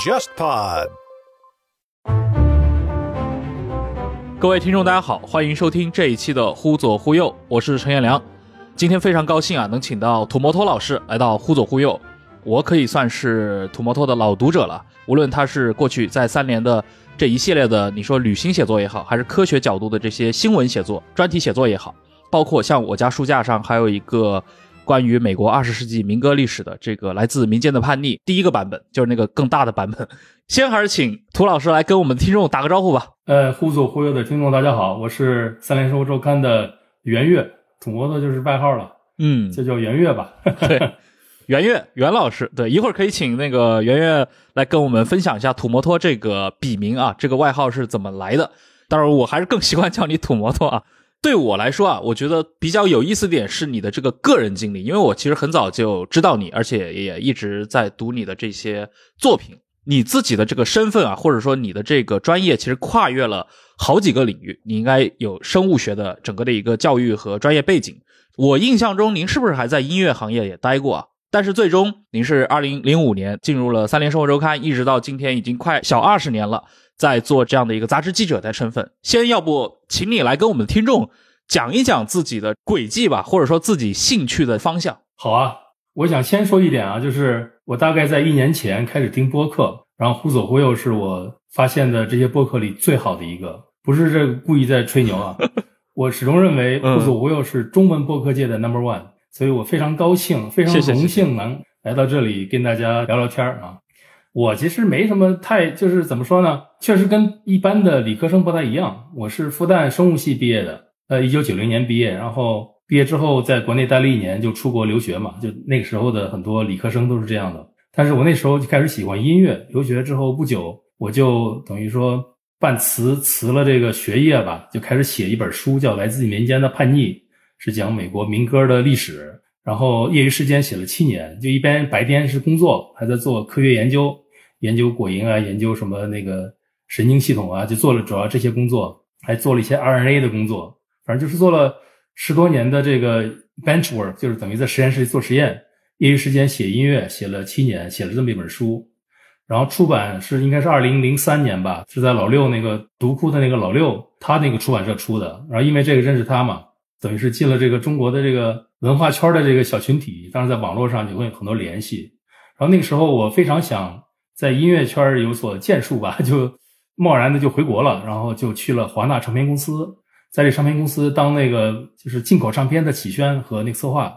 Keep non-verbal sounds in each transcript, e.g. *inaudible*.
JustPod。各位听众，大家好，欢迎收听这一期的《忽左忽右》，我是陈彦良。今天非常高兴啊，能请到土摩托老师来到《忽左忽右》。我可以算是土摩托的老读者了，无论他是过去在三联的这一系列的你说旅行写作也好，还是科学角度的这些新闻写作、专题写作也好，包括像我家书架上还有一个关于美国二十世纪民歌历史的这个来自民间的叛逆第一个版本，就是那个更大的版本。先还是请涂老师来跟我们听众打个招呼吧。呃，忽左忽右的听众大家好，我是三联生活周刊的袁岳，土摩托就是外号了，嗯，就叫袁岳吧。*laughs* 对。袁岳，袁老师，对，一会儿可以请那个袁岳来跟我们分享一下土摩托这个笔名啊，这个外号是怎么来的。当然，我还是更习惯叫你土摩托啊。对我来说啊，我觉得比较有意思点是你的这个个人经历，因为我其实很早就知道你，而且也一直在读你的这些作品。你自己的这个身份啊，或者说你的这个专业，其实跨越了好几个领域。你应该有生物学的整个的一个教育和专业背景。我印象中，您是不是还在音乐行业也待过啊？但是最终，您是二零零五年进入了《三联生活周刊》，一直到今天已经快小二十年了，在做这样的一个杂志记者的身份。先要不，请你来跟我们的听众讲一讲自己的轨迹吧，或者说自己兴趣的方向。好啊，我想先说一点啊，就是我大概在一年前开始听播客，然后忽左忽右是我发现的这些播客里最好的一个，不是这故意在吹牛啊，*laughs* 我始终认为忽左忽右是中文播客界的 number one。所以我非常高兴，非常荣幸能来到这里跟大家聊聊天啊。我其实没什么太，就是怎么说呢？确实跟一般的理科生不太一样。我是复旦生物系毕业的，呃，一九九零年毕业，然后毕业之后在国内待了一年，就出国留学嘛。就那个时候的很多理科生都是这样的。但是我那时候就开始喜欢音乐，留学之后不久，我就等于说半辞辞了这个学业吧，就开始写一本书，叫《来自民间的叛逆》。是讲美国民歌的历史，然后业余时间写了七年，就一边白天是工作，还在做科学研究，研究果蝇啊，研究什么那个神经系统啊，就做了主要这些工作，还做了一些 RNA 的工作，反正就是做了十多年的这个 bench work，就是等于在实验室里做实验，业余时间写音乐，写了七年，写了这么一本书，然后出版是应该是二零零三年吧，是在老六那个读库的那个老六他那个出版社出的，然后因为这个认识他嘛。等于是进了这个中国的这个文化圈的这个小群体，当然在网络上也会有很多联系。然后那个时候我非常想在音乐圈有所建树吧，*laughs* 就贸然的就回国了，然后就去了华纳唱片公司，在这唱片公司当那个就是进口唱片的企宣和那个策划。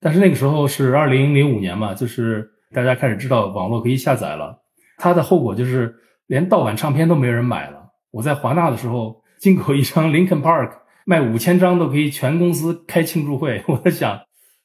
但是那个时候是二零零五年嘛，就是大家开始知道网络可以下载了，它的后果就是连盗版唱片都没人买了。我在华纳的时候进口一张 Linkin Park。卖五千张都可以，全公司开庆祝会。我在想，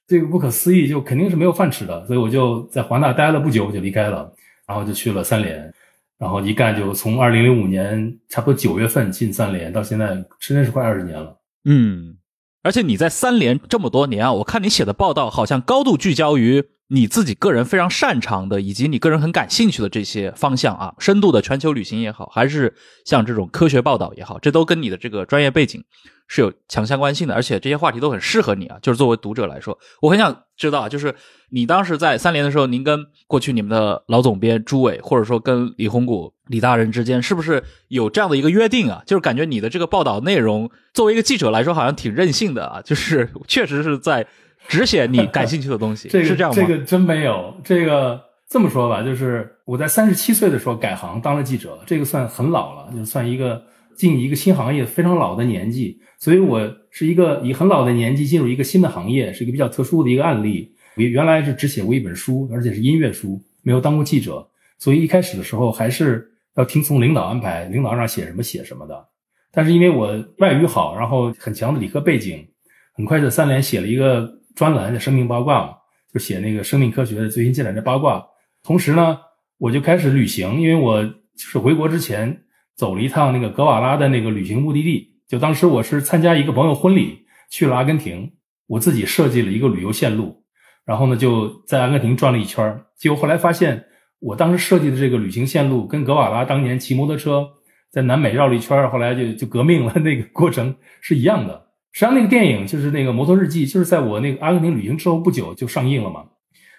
这个不可思议，就肯定是没有饭吃的。所以我就在华纳待了不久，我就离开了，然后就去了三联，然后一干就从二零零五年差不多九月份进三联，到现在真的是快二十年了。嗯，而且你在三联这么多年啊，我看你写的报道好像高度聚焦于。你自己个人非常擅长的，以及你个人很感兴趣的这些方向啊，深度的全球旅行也好，还是像这种科学报道也好，这都跟你的这个专业背景是有强相关性的，而且这些话题都很适合你啊。就是作为读者来说，我很想知道，就是你当时在三联的时候，您跟过去你们的老总编朱伟，或者说跟李洪谷李大人之间，是不是有这样的一个约定啊？就是感觉你的这个报道内容，作为一个记者来说，好像挺任性的啊，就是 *laughs* 确实是在。只写你感兴趣的东西，*laughs* 是这样吗？这个真没有。这个这么说吧，就是我在三十七岁的时候改行当了记者，这个算很老了，就算一个进一个新行业非常老的年纪。所以我是一个以很老的年纪进入一个新的行业，是一个比较特殊的一个案例。我原来是只写过一本书，而且是音乐书，没有当过记者。所以一开始的时候还是要听从领导安排，领导让写什么写什么的。但是因为我外语好，然后很强的理科背景，很快在三联写了一个。专栏的生命八卦，就写那个生命科学的最新进展的八卦。同时呢，我就开始旅行，因为我就是回国之前走了一趟那个格瓦拉的那个旅行目的地。就当时我是参加一个朋友婚礼，去了阿根廷，我自己设计了一个旅游线路，然后呢就在阿根廷转了一圈。结果后来发现，我当时设计的这个旅行线路跟格瓦拉当年骑摩托车在南美绕了一圈，后来就就革命了那个过程是一样的。实际上，那个电影就是那个《摩托日记》，就是在我那个阿根廷旅行之后不久就上映了嘛。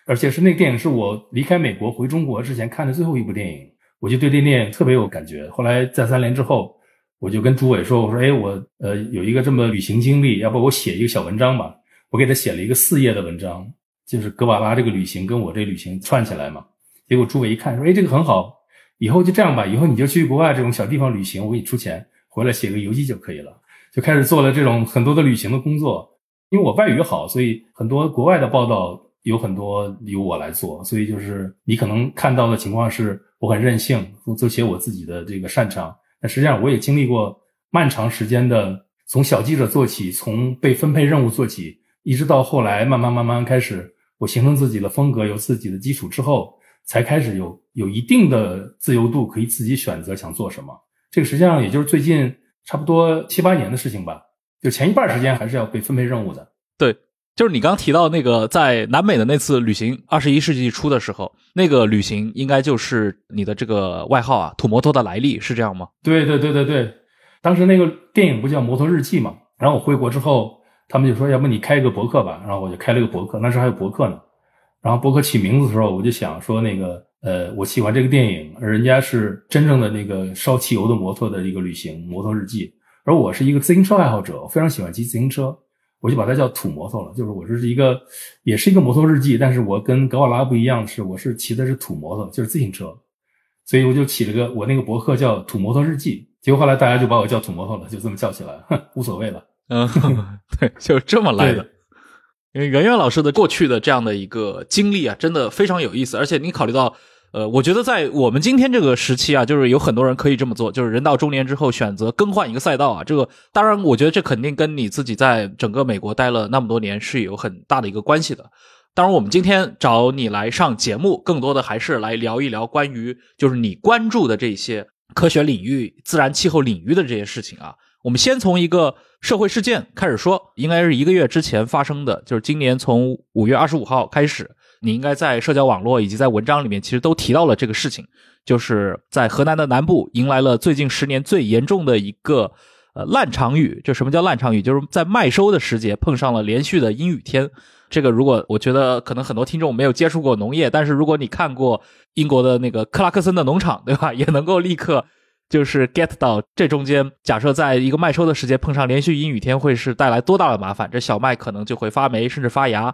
而且是那电影是我离开美国回中国之前看的最后一部电影，我就对这电影特别有感觉。后来在三联之后，我就跟朱伟说：“我说，哎，我呃有一个这么旅行经历，要不我写一个小文章吧？我给他写了一个四页的文章，就是格瓦拉这个旅行跟我这旅行串起来嘛。结果朱伟一看说：，哎，这个很好，以后就这样吧，以后你就去国外这种小地方旅行，我给你出钱，回来写个游记就可以了。就开始做了这种很多的旅行的工作。因为我外语好，所以很多国外的报道。”有很多由我来做，所以就是你可能看到的情况是我很任性，做写我自己的这个擅长。但实际上我也经历过漫长时间的从小记者做起，从被分配任务做起，一直到后来慢慢慢慢开始我形成自己的风格，有自己的基础之后，才开始有有一定的自由度，可以自己选择想做什么。这个实际上也就是最近差不多七八年的事情吧。就前一半时间还是要被分配任务的。对。就是你刚提到那个在南美的那次旅行，二十一世纪初的时候，那个旅行应该就是你的这个外号啊，土摩托的来历是这样吗？对对对对对，当时那个电影不叫《摩托日记》嘛，然后我回国之后，他们就说要不你开一个博客吧，然后我就开了个博客，那时候还有博客呢。然后博客起名字的时候，我就想说那个呃，我喜欢这个电影，而人家是真正的那个烧汽油的摩托的一个旅行，《摩托日记》，而我是一个自行车爱好者，我非常喜欢骑自行车。我就把它叫土摩托了，就是我这是一个，也是一个摩托日记，但是我跟格瓦拉不一样的，是我是骑的是土摩托，就是自行车，所以我就起了个我那个博客叫土摩托日记，结果后来大家就把我叫土摩托了，就这么叫起来了，*laughs* 无所谓了。嗯，*laughs* 对，就这么来的。因为袁袁老师的过去的这样的一个经历啊，真的非常有意思，而且你考虑到。呃，我觉得在我们今天这个时期啊，就是有很多人可以这么做，就是人到中年之后选择更换一个赛道啊。这个当然，我觉得这肯定跟你自己在整个美国待了那么多年是有很大的一个关系的。当然，我们今天找你来上节目，更多的还是来聊一聊关于就是你关注的这些科学领域、自然气候领域的这些事情啊。我们先从一个社会事件开始说，应该是一个月之前发生的，就是今年从五月二十五号开始。你应该在社交网络以及在文章里面，其实都提到了这个事情，就是在河南的南部迎来了最近十年最严重的一个呃烂场雨。就什么叫烂场雨？就是在麦收的时节碰上了连续的阴雨天。这个如果我觉得可能很多听众没有接触过农业，但是如果你看过英国的那个克拉克森的农场，对吧？*laughs* 也能够立刻就是 get 到这中间，假设在一个麦收的时节碰上连续阴雨天，会是带来多大的麻烦？这小麦可能就会发霉，甚至发芽。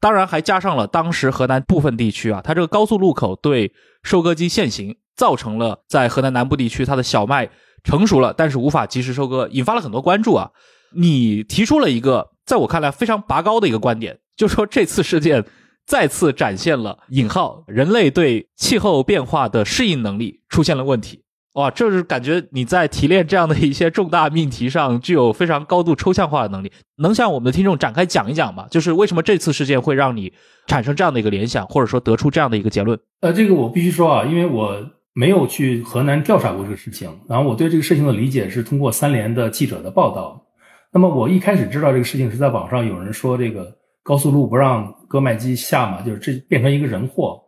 当然，还加上了当时河南部分地区啊，它这个高速路口对收割机限行，造成了在河南南部地区它的小麦成熟了，但是无法及时收割，引发了很多关注啊。你提出了一个在我看来非常拔高的一个观点，就说这次事件再次展现了“引号人类对气候变化的适应能力出现了问题”。哇，这是感觉你在提炼这样的一些重大命题上具有非常高度抽象化的能力，能向我们的听众展开讲一讲吗？就是为什么这次事件会让你产生这样的一个联想，或者说得出这样的一个结论？呃，这个我必须说啊，因为我没有去河南调查过这个事情，然后我对这个事情的理解是通过三联的记者的报道。那么我一开始知道这个事情是在网上有人说这个高速路不让割麦机下嘛，就是这变成一个人祸。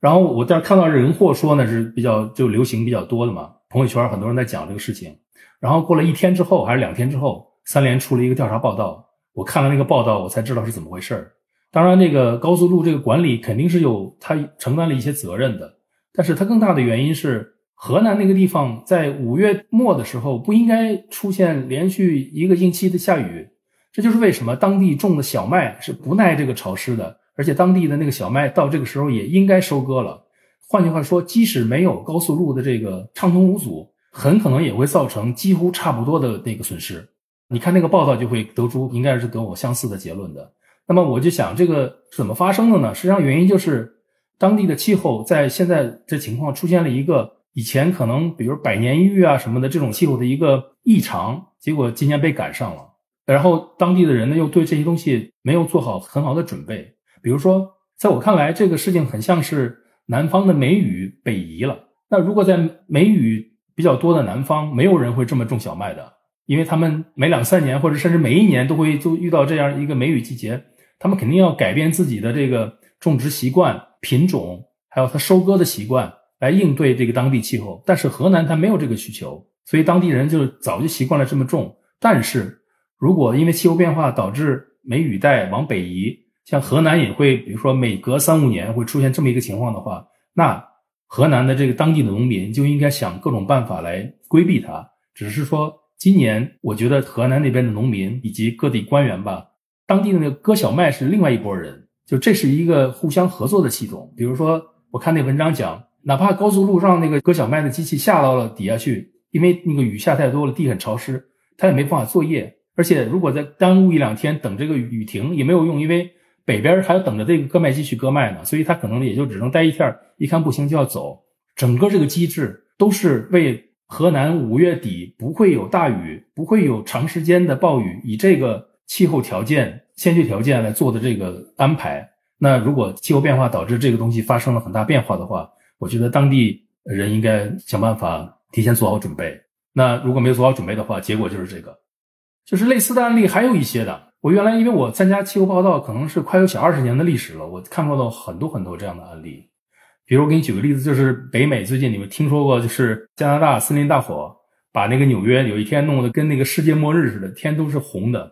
然后我在看到人货说呢是比较就流行比较多的嘛，朋友圈很多人在讲这个事情。然后过了一天之后还是两天之后，三联出了一个调查报道，我看了那个报道，我才知道是怎么回事儿。当然，那个高速路这个管理肯定是有他承担了一些责任的，但是它更大的原因是河南那个地方在五月末的时候不应该出现连续一个星期的下雨，这就是为什么当地种的小麦是不耐这个潮湿的。而且当地的那个小麦到这个时候也应该收割了。换句话说，即使没有高速路的这个畅通无阻，很可能也会造成几乎差不多的那个损失。你看那个报道就会得出应该是跟我相似的结论的。那么我就想，这个是怎么发生的呢？实际上原因就是当地的气候在现在这情况出现了一个以前可能比如百年一遇啊什么的这种气候的一个异常，结果今年被赶上了。然后当地的人呢又对这些东西没有做好很好的准备。比如说，在我看来，这个事情很像是南方的梅雨北移了。那如果在梅雨比较多的南方，没有人会这么种小麦的，因为他们每两三年或者甚至每一年都会就遇到这样一个梅雨季节，他们肯定要改变自己的这个种植习惯、品种，还有他收割的习惯，来应对这个当地气候。但是河南它没有这个需求，所以当地人就早就习惯了这么种。但是如果因为气候变化导致梅雨带往北移，像河南也会，比如说每隔三五年会出现这么一个情况的话，那河南的这个当地的农民就应该想各种办法来规避它。只是说今年，我觉得河南那边的农民以及各地官员吧，当地的那个割小麦是另外一拨人，就这是一个互相合作的系统。比如说，我看那文章讲，哪怕高速路上那个割小麦的机器下到了底下去，因为那个雨下太多了，地很潮湿，他也没办法作业。而且如果再耽误一两天，等这个雨停也没有用，因为北边还要等着这个割麦机去割麦呢，所以他可能也就只能待一天，一看不行就要走。整个这个机制都是为河南五月底不会有大雨，不会有长时间的暴雨，以这个气候条件、先决条件来做的这个安排。那如果气候变化导致这个东西发生了很大变化的话，我觉得当地人应该想办法提前做好准备。那如果没有做好准备的话，结果就是这个。就是类似的案例还有一些的。我原来因为我参加气候报道，可能是快有小二十年的历史了，我看过到很多很多这样的案例。比如我给你举个例子，就是北美最近你们听说过，就是加拿大森林大火，把那个纽约有一天弄得跟那个世界末日似的，天都是红的。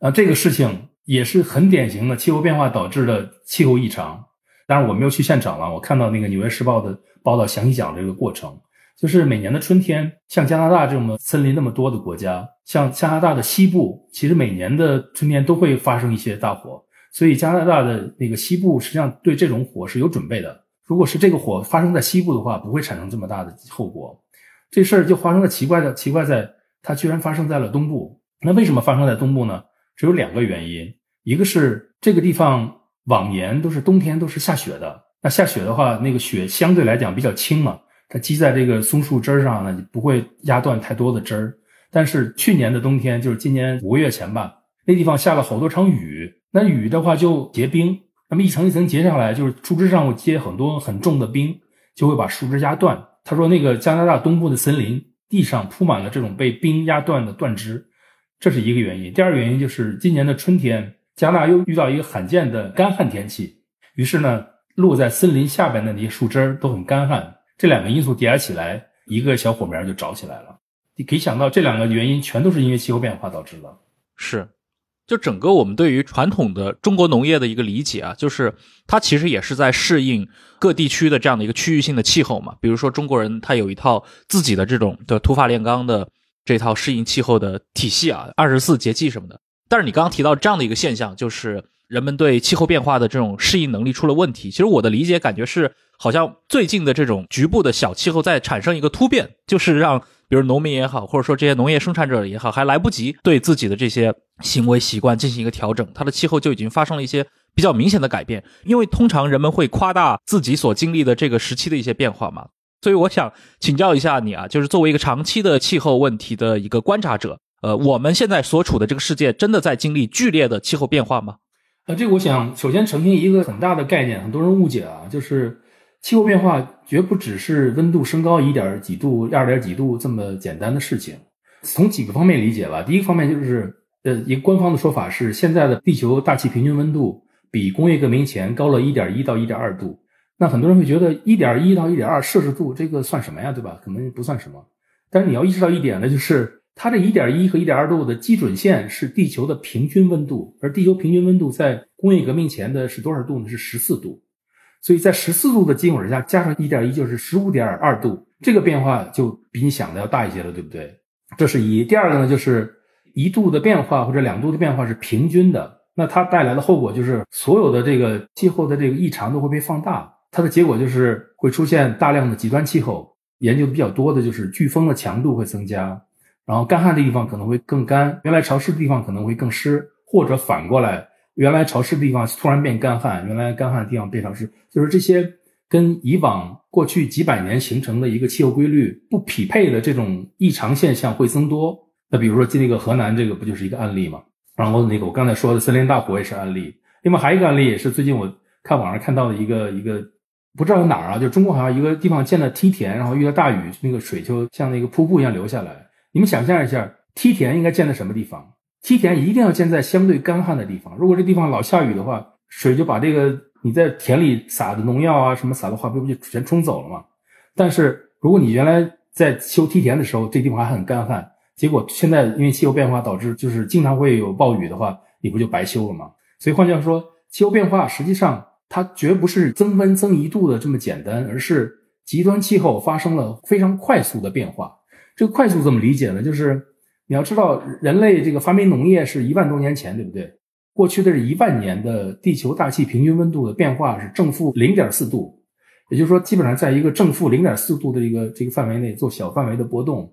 啊，这个事情也是很典型的气候变化导致的气候异常。当然我没有去现场了，我看到那个《纽约时报》的报道，详细讲这个过程。就是每年的春天，像加拿大这么森林那么多的国家，像加拿大的西部，其实每年的春天都会发生一些大火。所以加拿大的那个西部实际上对这种火是有准备的。如果是这个火发生在西部的话，不会产生这么大的后果。这事儿就发生了奇怪的，奇怪在它居然发生在了东部。那为什么发生在东部呢？只有两个原因，一个是这个地方往年都是冬天都是下雪的，那下雪的话，那个雪相对来讲比较轻嘛。它积在这个松树枝上呢，不会压断太多的枝儿。但是去年的冬天，就是今年五个月前吧，那地方下了好多场雨，那雨的话就结冰，那么一层一层结下来，就是树枝上会结很多很重的冰，就会把树枝压断。他说，那个加拿大东部的森林地上铺满了这种被冰压断的断枝，这是一个原因。第二个原因就是今年的春天，加拿大又遇到一个罕见的干旱天气，于是呢，落在森林下边的那些树枝都很干旱。这两个因素叠加起来，一个小火苗就着起来了。你可以想到，这两个原因全都是因为气候变化导致的。是，就整个我们对于传统的中国农业的一个理解啊，就是它其实也是在适应各地区的这样的一个区域性的气候嘛。比如说，中国人他有一套自己的这种的土法炼钢的这套适应气候的体系啊，二十四节气什么的。但是你刚刚提到这样的一个现象，就是人们对气候变化的这种适应能力出了问题。其实我的理解感觉是。好像最近的这种局部的小气候在产生一个突变，就是让比如农民也好，或者说这些农业生产者也好，还来不及对自己的这些行为习惯进行一个调整，它的气候就已经发生了一些比较明显的改变。因为通常人们会夸大自己所经历的这个时期的一些变化嘛，所以我想请教一下你啊，就是作为一个长期的气候问题的一个观察者，呃，我们现在所处的这个世界真的在经历剧烈的气候变化吗？呃，这个我想首先澄清一个很大的概念，很多人误解啊，就是。气候变化绝不只是温度升高一点几度、二点几度这么简单的事情。从几个方面理解吧。第一个方面就是，呃，一个官方的说法是，现在的地球大气平均温度比工业革命前高了一点一到一点二度。那很多人会觉得，一点一到一点二摄氏度这个算什么呀？对吧？可能不算什么。但是你要意识到一点呢，就是它这一点一和一点二度的基准线是地球的平均温度，而地球平均温度在工业革命前的是多少度呢？是十四度。所以在十四度的基准下加上一点一，就是十五点二度，这个变化就比你想的要大一些了，对不对？这是一。第二个呢，就是一度的变化或者两度的变化是平均的，那它带来的后果就是所有的这个气候的这个异常都会被放大，它的结果就是会出现大量的极端气候。研究的比较多的就是飓风的强度会增加，然后干旱的地方可能会更干，原来潮湿的地方可能会更湿，或者反过来。原来潮湿的地方突然变干旱，原来干旱的地方变潮湿，就是这些跟以往过去几百年形成的一个气候规律不匹配的这种异常现象会增多。那比如说，这个河南这个不就是一个案例吗？然后那个我刚才说的森林大火也是案例。另外还有一个案例也是最近我看网上看到的一个一个，不知道哪儿啊，就中国好像一个地方建了梯田，然后遇到大雨，那个水就像那个瀑布一样流下来。你们想象一下，梯田应该建在什么地方？梯田一定要建在相对干旱的地方。如果这地方老下雨的话，水就把这个你在田里撒的农药啊，什么撒的化肥不就全冲走了吗？但是如果你原来在修梯田的时候，这地方还很干旱，结果现在因为气候变化导致就是经常会有暴雨的话，你不就白修了吗？所以换句话说，气候变化实际上它绝不是增温增一度的这么简单，而是极端气候发生了非常快速的变化。这个快速怎么理解呢？就是你要知道，人类这个发明农业是一万多年前，对不对？过去的这一万年的地球大气平均温度的变化是正负零点四度，也就是说，基本上在一个正负零点四度的一个这个范围内做小范围的波动。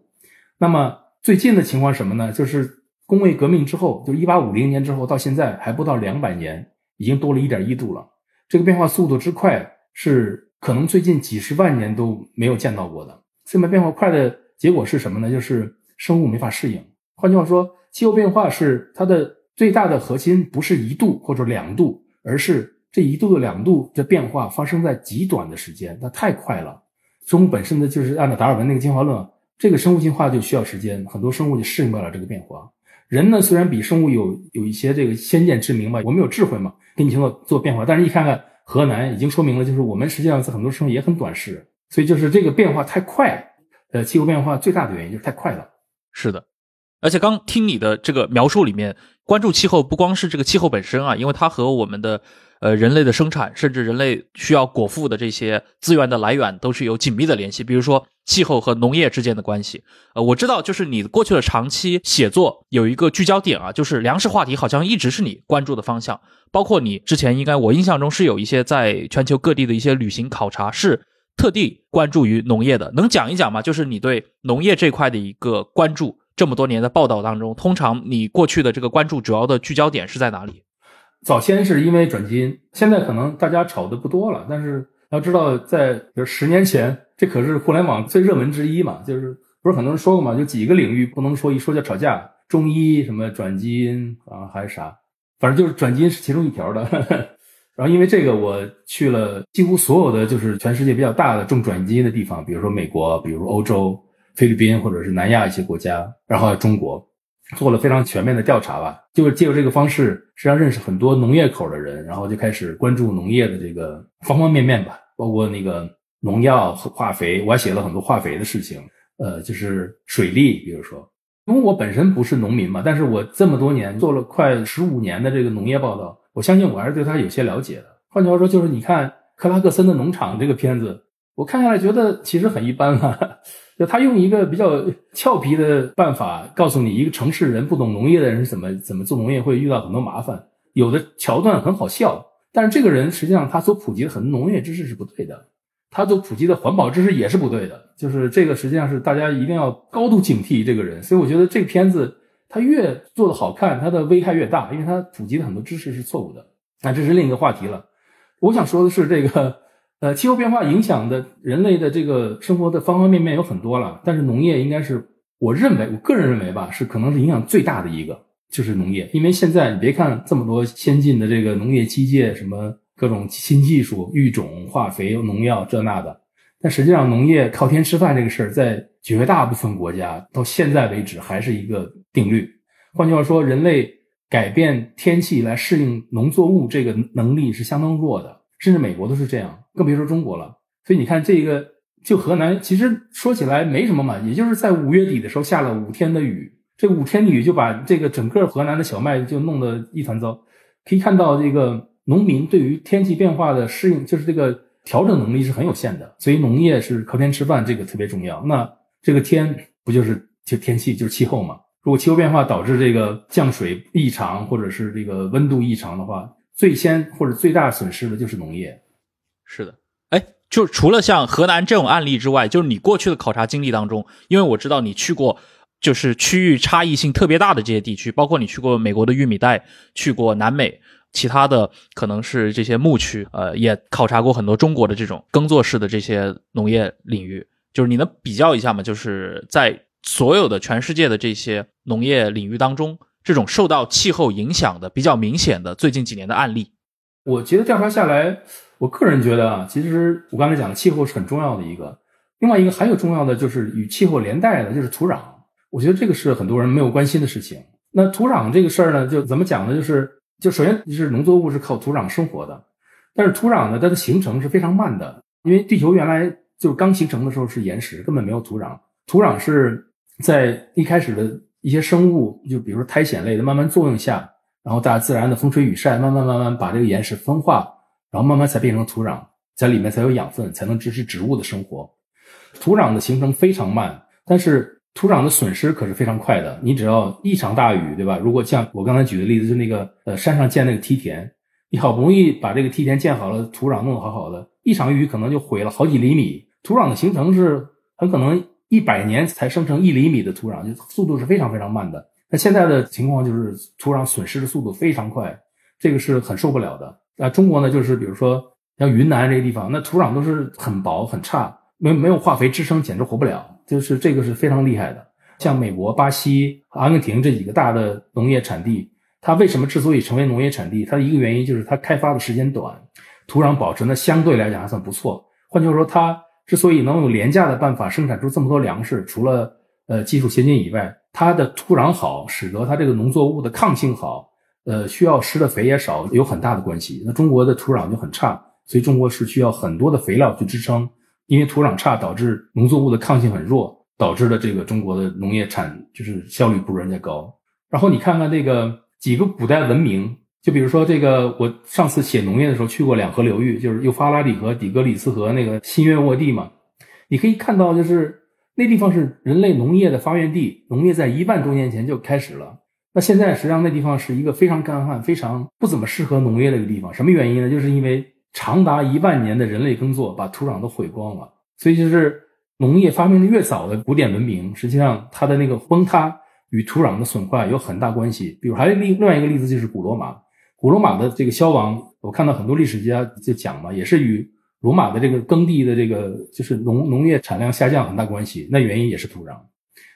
那么最近的情况什么呢？就是工业革命之后，就一八五零年之后到现在还不到两百年，已经多了一点一度了。这个变化速度之快，是可能最近几十万年都没有见到过的。这么变化快的结果是什么呢？就是生物没法适应。换句话说，气候变化是它的。最大的核心不是一度或者两度，而是这一度的两度的变化发生在极短的时间，它太快了。生物本身的就是按照达尔文那个进化论，这个生物进化就需要时间，很多生物就适应不了这个变化。人呢，虽然比生物有有一些这个先见之明吧，我们有智慧嘛，给你去做做变化，但是一看看河南，已经说明了，就是我们实际上在很多时候也很短视，所以就是这个变化太快，呃，气候变化最大的原因就是太快了。是的。而且刚听你的这个描述里面，关注气候不光是这个气候本身啊，因为它和我们的呃人类的生产，甚至人类需要果腹的这些资源的来源都是有紧密的联系。比如说气候和农业之间的关系，呃，我知道就是你过去的长期写作有一个聚焦点啊，就是粮食话题好像一直是你关注的方向。包括你之前应该我印象中是有一些在全球各地的一些旅行考察，是特地关注于农业的，能讲一讲吗？就是你对农业这块的一个关注。这么多年的报道当中，通常你过去的这个关注主要的聚焦点是在哪里？早先是因为转基因，现在可能大家炒的不多了。但是要知道，在比如十年前，这可是互联网最热门之一嘛。就是不是很多人说过嘛？就几个领域不能说一说就吵架，中医什么转基因啊，还是啥，反正就是转基因是其中一条的。然后因为这个，我去了几乎所有的就是全世界比较大的种转基因的地方，比如说美国，比如欧洲。菲律宾或者是南亚一些国家，然后中国做了非常全面的调查吧，就是借由这个方式，实际上认识很多农业口的人，然后就开始关注农业的这个方方面面吧，包括那个农药和、化肥，我还写了很多化肥的事情，呃，就是水利，比如说，因为我本身不是农民嘛，但是我这么多年做了快十五年的这个农业报道，我相信我还是对他有些了解的。换句话说，就是你看克拉克森的农场这个片子，我看下来觉得其实很一般了。*laughs* 就他用一个比较俏皮的办法告诉你，一个城市人不懂农业的人是怎么怎么做农业会遇到很多麻烦。有的桥段很好笑，但是这个人实际上他所普及的很多农业知识是不对的，他所普及的环保知识也是不对的。就是这个实际上是大家一定要高度警惕这个人。所以我觉得这个片子它越做的好看，它的危害越大，因为它普及的很多知识是错误的。那这是另一个话题了。我想说的是这个。呃，气候变化影响的人类的这个生活的方方面面有很多了，但是农业应该是我认为，我个人认为吧，是可能是影响最大的一个，就是农业。因为现在你别看这么多先进的这个农业机械，什么各种新技术、育种、化肥、农药这那的，但实际上农业靠天吃饭这个事儿，在绝大部分国家到现在为止还是一个定律。换句话说，人类改变天气来适应农作物这个能力是相当弱的。甚至美国都是这样，更别说中国了。所以你看，这个就河南，其实说起来没什么嘛，也就是在五月底的时候下了五天的雨，这五天的雨就把这个整个河南的小麦就弄得一团糟。可以看到，这个农民对于天气变化的适应，就是这个调整能力是很有限的。所以农业是靠天吃饭，这个特别重要。那这个天不就是就天气就是气候嘛？如果气候变化导致这个降水异常，或者是这个温度异常的话，最先或者最大损失的就是农业，是的，哎，就是除了像河南这种案例之外，就是你过去的考察经历当中，因为我知道你去过，就是区域差异性特别大的这些地区，包括你去过美国的玉米带，去过南美，其他的可能是这些牧区，呃，也考察过很多中国的这种耕作式的这些农业领域，就是你能比较一下吗？就是在所有的全世界的这些农业领域当中。这种受到气候影响的比较明显的最近几年的案例，我觉得调查下来，我个人觉得啊，其实我刚才讲的气候是很重要的一个，另外一个还有重要的就是与气候连带的就是土壤，我觉得这个是很多人没有关心的事情。那土壤这个事儿呢，就怎么讲呢？就是就首先就是农作物是靠土壤生活的，但是土壤呢，它的形成是非常慢的，因为地球原来就是刚形成的时候是岩石，根本没有土壤，土壤是在一开始的。一些生物，就比如说苔藓类的，慢慢作用下，然后大自然的风吹雨晒，慢慢慢慢把这个岩石风化，然后慢慢才变成土壤，在里面才有养分，才能支持植物的生活。土壤的形成非常慢，但是土壤的损失可是非常快的。你只要一场大雨，对吧？如果像我刚才举的例子，就那个呃山上建那个梯田，你好不容易把这个梯田建好了，土壤弄得好好的，一场雨可能就毁了好几厘米。土壤的形成是很可能一百年才生成一厘米的土壤，就速度是非常非常慢的。那现在的情况就是土壤损失的速度非常快，这个是很受不了的。那中国呢，就是比如说像云南这个地方，那土壤都是很薄很差，没没有化肥支撑，简直活不了。就是这个是非常厉害的。像美国、巴西、阿根廷这几个大的农业产地，它为什么之所以成为农业产地？它的一个原因就是它开发的时间短，土壤保存呢相对来讲还算不错。换句话说，它之所以能用廉价的办法生产出这么多粮食，除了呃技术先进以外，它的土壤好，使得它这个农作物的抗性好，呃，需要施的肥也少，有很大的关系。那中国的土壤就很差，所以中国是需要很多的肥料去支撑。因为土壤差，导致农作物的抗性很弱，导致了这个中国的农业产就是效率不如人家高。然后你看看这个几个古代文明，就比如说这个，我上次写农业的时候去过两河流域，就是幼发拉底河、底格里斯河那个新月沃地嘛，你可以看到就是。那地方是人类农业的发源地，农业在一万多年前就开始了。那现在实际上那地方是一个非常干旱、非常不怎么适合农业的一个地方。什么原因呢？就是因为长达一万年的人类耕作把土壤都毁光了。所以就是农业发明的越早的古典文明，实际上它的那个崩塌与土壤的损坏有很大关系。比如还有另另外一个例子就是古罗马，古罗马的这个消亡，我看到很多历史家就讲嘛，也是与。罗马的这个耕地的这个就是农农业产量下降很大关系，那原因也是土壤。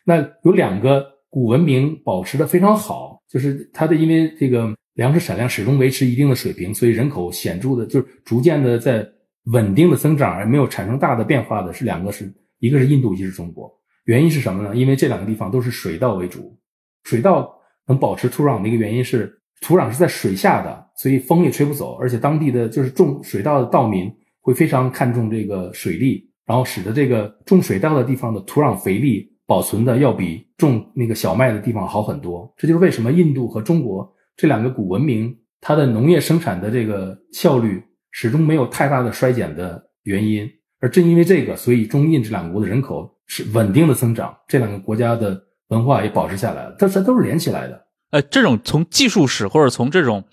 那有两个古文明保持的非常好，就是它的因为这个粮食产量始终维持一定的水平，所以人口显著的就是逐渐的在稳定的增长，而没有产生大的变化的是两个，是一个是印度，一个是中国。原因是什么呢？因为这两个地方都是水稻为主，水稻能保持土壤的一个原因是土壤是在水下的，所以风也吹不走，而且当地的就是种水稻的稻民。会非常看重这个水利，然后使得这个种水稻的地方的土壤肥力保存的要比种那个小麦的地方好很多。这就是为什么印度和中国这两个古文明，它的农业生产的这个效率始终没有太大的衰减的原因。而正因为这个，所以中印这两国的人口是稳定的增长，这两个国家的文化也保持下来了。它这都是连起来的。呃，这种从技术史或者从这种。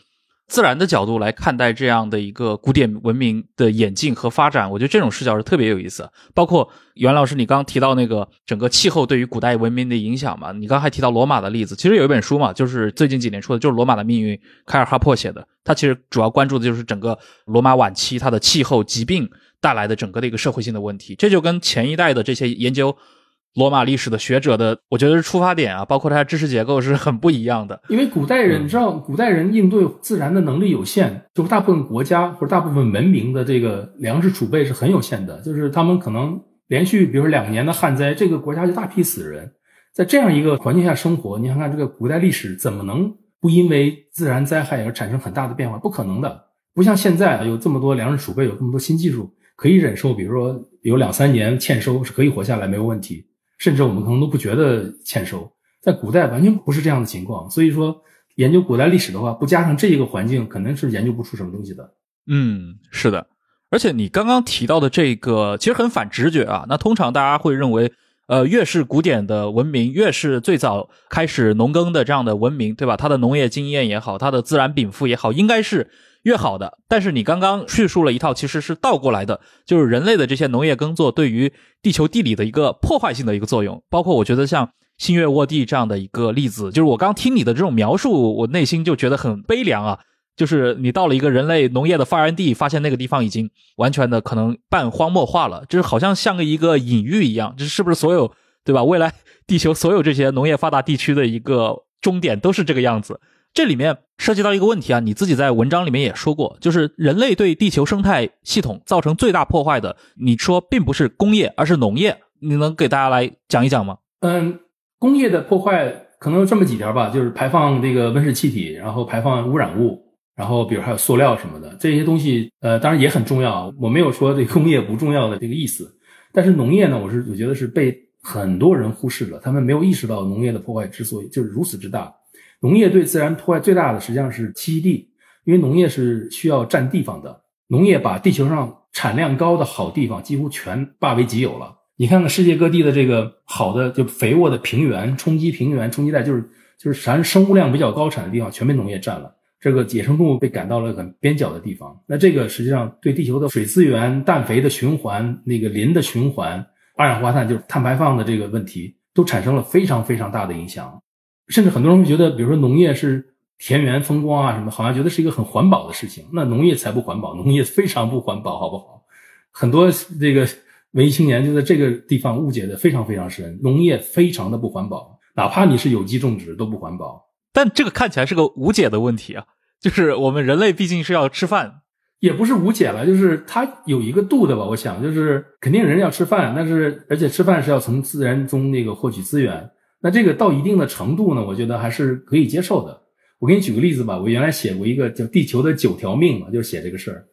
自然的角度来看待这样的一个古典文明的演进和发展，我觉得这种视角是特别有意思。包括袁老师，你刚提到那个整个气候对于古代文明的影响嘛？你刚还提到罗马的例子，其实有一本书嘛，就是最近几年出的，就是《罗马的命运》，凯尔哈珀写的。他其实主要关注的就是整个罗马晚期它的气候、疾病带来的整个的一个社会性的问题。这就跟前一代的这些研究。罗马历史的学者的，我觉得是出发点啊，包括他的知识结构是很不一样的。因为古代人，你知道，古代人应对自然的能力有限，就是大部分国家或者大部分文明的这个粮食储备是很有限的，就是他们可能连续，比如说两年的旱灾，这个国家就大批死人。在这样一个环境下生活，你看看这个古代历史怎么能不因为自然灾害而产生很大的变化？不可能的。不像现在有这么多粮食储备，有这么多新技术，可以忍受，比如说有两三年欠收是可以活下来，没有问题。甚至我们可能都不觉得欠收，在古代完全不是这样的情况。所以说，研究古代历史的话，不加上这一个环境，肯定是研究不出什么东西的。嗯，是的。而且你刚刚提到的这个，其实很反直觉啊。那通常大家会认为，呃，越是古典的文明，越是最早开始农耕的这样的文明，对吧？它的农业经验也好，它的自然禀赋也好，应该是。越好的，但是你刚刚叙述了一套，其实是倒过来的，就是人类的这些农业耕作对于地球地理的一个破坏性的一个作用。包括我觉得像新月沃地这样的一个例子，就是我刚听你的这种描述，我内心就觉得很悲凉啊。就是你到了一个人类农业的发源地，发现那个地方已经完全的可能半荒漠化了，就是好像像个一个隐喻一样，这是不是所有对吧？未来地球所有这些农业发达地区的一个终点都是这个样子。这里面涉及到一个问题啊，你自己在文章里面也说过，就是人类对地球生态系统造成最大破坏的，你说并不是工业，而是农业，你能给大家来讲一讲吗？嗯，工业的破坏可能有这么几条吧，就是排放这个温室气体，然后排放污染物，然后比如还有塑料什么的这些东西，呃，当然也很重要，我没有说这工业不重要的这个意思，但是农业呢，我是我觉得是被很多人忽视了，他们没有意识到农业的破坏之所以就是如此之大。农业对自然破坏最大的实际上是栖息地，因为农业是需要占地方的。农业把地球上产量高的好地方几乎全霸为己有了。你看看世界各地的这个好的就肥沃的平原、冲积平原、冲积带，就是就是咱生物量比较高产的地方，全被农业占了。这个野生动物被赶到了很边角的地方。那这个实际上对地球的水资源、氮肥的循环、那个磷的循环、二氧化碳就是碳排放的这个问题，都产生了非常非常大的影响。甚至很多人会觉得，比如说农业是田园风光啊什么，好像觉得是一个很环保的事情。那农业才不环保，农业非常不环保，好不好？很多这个文艺青年就在这个地方误解的非常非常深。农业非常的不环保，哪怕你是有机种植都不环保。但这个看起来是个无解的问题啊，就是我们人类毕竟是要吃饭，也不是无解了，就是它有一个度的吧。我想，就是肯定人要吃饭，但是而且吃饭是要从自然中那个获取资源。那这个到一定的程度呢，我觉得还是可以接受的。我给你举个例子吧，我原来写过一个叫《地球的九条命》嘛，就是写这个事儿。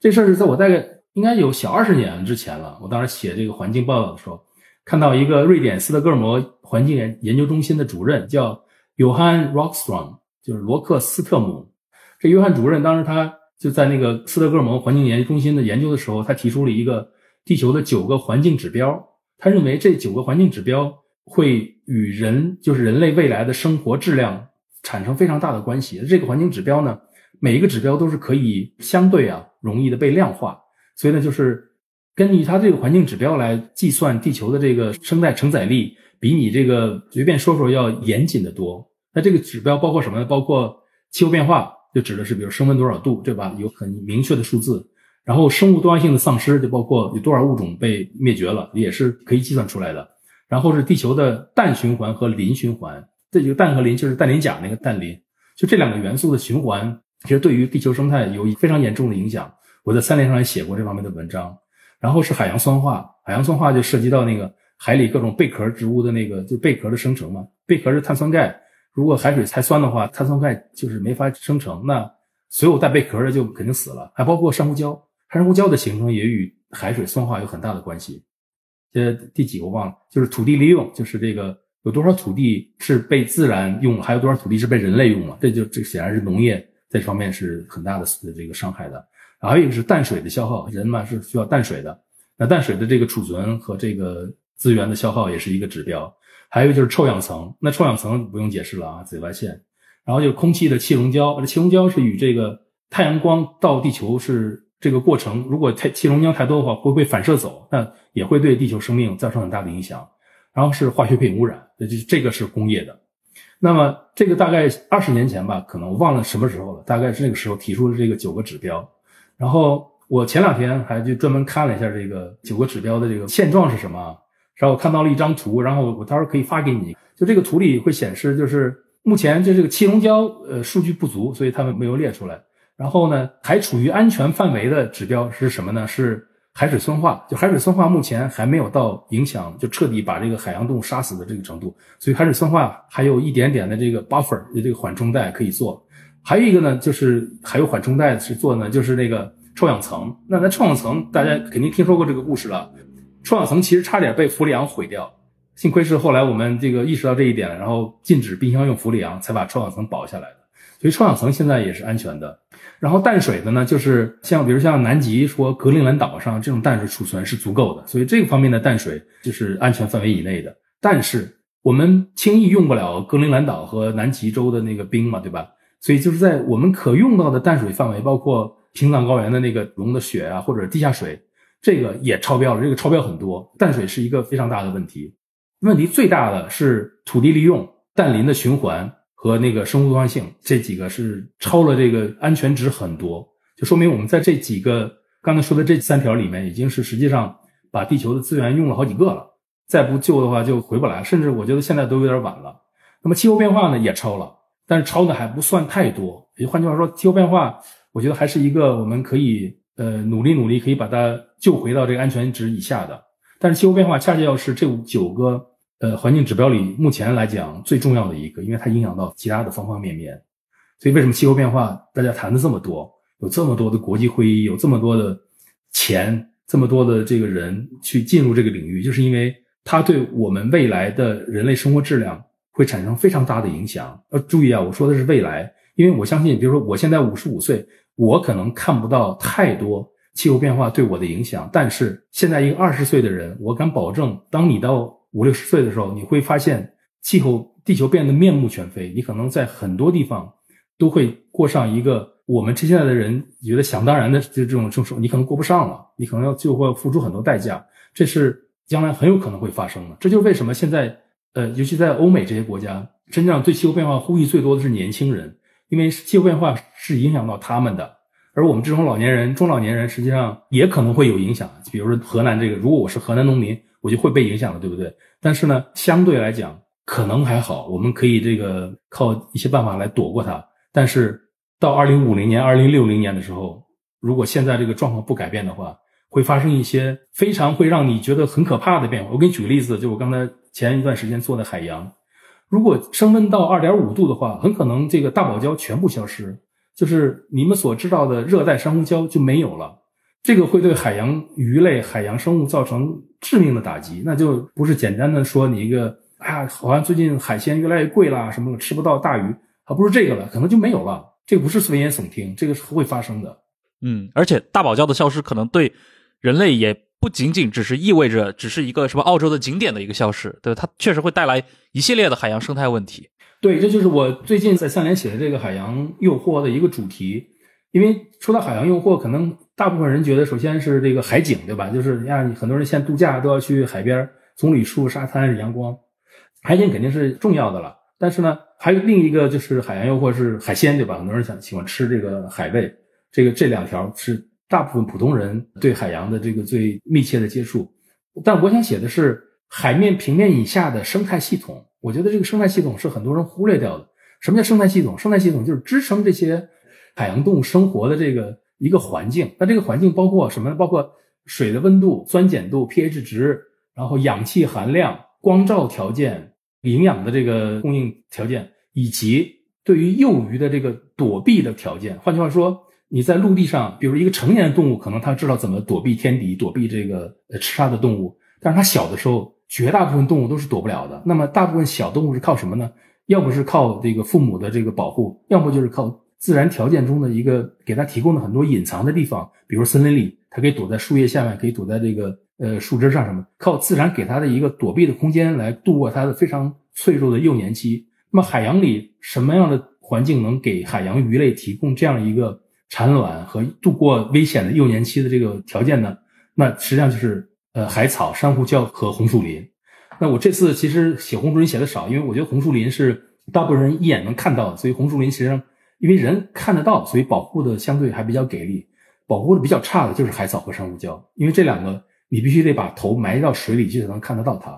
这事儿是在我大概应该有小二十年之前了。我当时写这个环境报道的时候，看到一个瑞典斯德哥尔摩环境研研究中心的主任叫 Johan Rockström，就是罗克斯特姆。这约翰主任当时他就在那个斯德哥尔摩环境研究中心的研究的时候，他提出了一个地球的九个环境指标。他认为这九个环境指标。会与人，就是人类未来的生活质量产生非常大的关系。这个环境指标呢，每一个指标都是可以相对啊容易的被量化。所以呢，就是根据它这个环境指标来计算地球的这个生态承载力，比你这个随便说说要严谨的多。那这个指标包括什么呢？包括气候变化，就指的是比如升温多少度，对吧？有很明确的数字。然后生物多样性的丧失，就包括有多少物种被灭绝了，也是可以计算出来的。然后是地球的氮循环和磷循环，这就氮和磷就是氮磷钾那个氮磷，就这两个元素的循环，其实对于地球生态有非常严重的影响。我在三联上也写过这方面的文章。然后是海洋酸化，海洋酸化就涉及到那个海里各种贝壳植物的那个就贝壳的生成嘛。贝壳是碳酸钙，如果海水太酸的话，碳酸钙就是没法生成，那所有带贝壳的就肯定死了。还包括珊瑚礁，珊瑚礁的形成也与海水酸化有很大的关系。这第几个我忘了，就是土地利用，就是这个有多少土地是被自然用，还有多少土地是被人类用了，这就这显然是农业这方面是很大的这个伤害的。还有一个是淡水的消耗，人嘛是需要淡水的，那淡水的这个储存和这个资源的消耗也是一个指标。还有就是臭氧层，那臭氧层不用解释了啊，紫外线。然后就是空气的气溶胶，这气溶胶是与这个太阳光到地球是。这个过程，如果太气溶胶太多的话，会被反射走，那也会对地球生命造成很大的影响。然后是化学品污染，这就这个是工业的。那么这个大概二十年前吧，可能我忘了什么时候了，大概是那个时候提出的这个九个指标。然后我前两天还就专门看了一下这个九个指标的这个现状是什么。然后我看到了一张图，然后我到时候可以发给你。就这个图里会显示，就是目前就这个气溶胶呃数据不足，所以他们没有列出来。然后呢，还处于安全范围的指标是什么呢？是海水酸化。就海水酸化目前还没有到影响，就彻底把这个海洋动物杀死的这个程度。所以海水酸化还有一点点的这个 buffer，就这个缓冲带可以做。还有一个呢，就是还有缓冲带是做呢，就是那个臭氧层。那那臭氧层大家肯定听说过这个故事了。臭氧层其实差点被氟利昂毁掉，幸亏是后来我们这个意识到这一点，然后禁止冰箱用氟利昂，才把臭氧层保下来的。所以臭氧层现在也是安全的。然后淡水的呢，就是像比如像南极说格陵兰岛上这种淡水储存是足够的，所以这个方面的淡水就是安全范围以内的。但是我们轻易用不了格陵兰岛和南极洲的那个冰嘛，对吧？所以就是在我们可用到的淡水范围，包括青藏高原的那个融的雪啊，或者地下水，这个也超标了，这个超标很多。淡水是一个非常大的问题，问题最大的是土地利用、氮磷的循环。和那个生物多样性这几个是超了这个安全值很多，就说明我们在这几个刚才说的这三条里面，已经是实际上把地球的资源用了好几个了，再不救的话就回不来，甚至我觉得现在都有点晚了。那么气候变化呢也超了，但是超的还不算太多。也换句话说，气候变化我觉得还是一个我们可以呃努力努力可以把它救回到这个安全值以下的。但是气候变化恰恰要是这九个。呃，环境指标里目前来讲最重要的一个，因为它影响到其他的方方面面，所以为什么气候变化大家谈的这么多，有这么多的国际会议，有这么多的钱，这么多的这个人去进入这个领域，就是因为它对我们未来的人类生活质量会产生非常大的影响。呃，注意啊，我说的是未来，因为我相信，比如说我现在五十五岁，我可能看不到太多气候变化对我的影响，但是现在一个二十岁的人，我敢保证，当你到五六十岁的时候，你会发现气候地球变得面目全非，你可能在很多地方都会过上一个我们这现在的人觉得想当然的就这种生活，你可能过不上了，你可能要就会付出很多代价，这是将来很有可能会发生的。这就是为什么现在呃，尤其在欧美这些国家，真正对气候变化呼吁最多的是年轻人，因为气候变化是影响到他们的，而我们这种老年人、中老年人实际上也可能会有影响。比如说河南这个，如果我是河南农民。我就会被影响了，对不对？但是呢，相对来讲可能还好，我们可以这个靠一些办法来躲过它。但是到二零五零年、二零六零年的时候，如果现在这个状况不改变的话，会发生一些非常会让你觉得很可怕的变化。我给你举个例子，就我刚才前一段时间做的海洋，如果升温到二点五度的话，很可能这个大堡礁全部消失，就是你们所知道的热带珊瑚礁就没有了。这个会对海洋鱼类、海洋生物造成致命的打击，那就不是简单的说你一个啊，好像最近海鲜越来越贵啦，什么吃不到大鱼，还不是这个了，可能就没有了。这个不是危言耸听，这个是会发生的。嗯，而且大堡礁的消失，可能对人类也不仅仅只是意味着只是一个什么澳洲的景点的一个消失，对它确实会带来一系列的海洋生态问题。对，这就是我最近在三联写的这个海洋诱惑的一个主题，因为说到海洋诱惑，可能。大部分人觉得，首先是这个海景，对吧？就是呀，很多人现在度假都要去海边，棕榈树、沙滩、阳光，海景肯定是重要的了。但是呢，还有另一个就是海洋诱惑是海鲜，对吧？很多人想喜欢吃这个海味，这个这两条是大部分普通人对海洋的这个最密切的接触。但我想写的是海面平面以下的生态系统。我觉得这个生态系统是很多人忽略掉的。什么叫生态系统？生态系统就是支撑这些海洋动物生活的这个。一个环境，那这个环境包括什么呢？包括水的温度、酸碱度、pH 值，然后氧气含量、光照条件、营养的这个供应条件，以及对于幼鱼的这个躲避的条件。换句话说，你在陆地上，比如一个成年的动物，可能它知道怎么躲避天敌、躲避这个呃吃它的动物，但是它小的时候，绝大部分动物都是躲不了的。那么，大部分小动物是靠什么呢？要不是靠这个父母的这个保护，要么就是靠。自然条件中的一个给它提供了很多隐藏的地方，比如森林里，它可以躲在树叶下面，可以躲在这个呃树枝上什么，靠自然给它的一个躲避的空间来度过它的非常脆弱的幼年期。那么海洋里什么样的环境能给海洋鱼类提供这样一个产卵和度过危险的幼年期的这个条件呢？那实际上就是呃海草、珊瑚礁和红树林。那我这次其实写红树林写的少，因为我觉得红树林是大部分人一眼能看到，所以红树林实际上。因为人看得到，所以保护的相对还比较给力。保护的比较差的就是海草和珊瑚礁，因为这两个你必须得把头埋到水里去才能看得到它。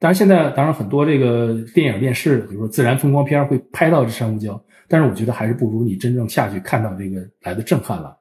当然，现在当然很多这个电影、电视，比如说自然风光片会拍到这珊瑚礁，但是我觉得还是不如你真正下去看到这个来的震撼了。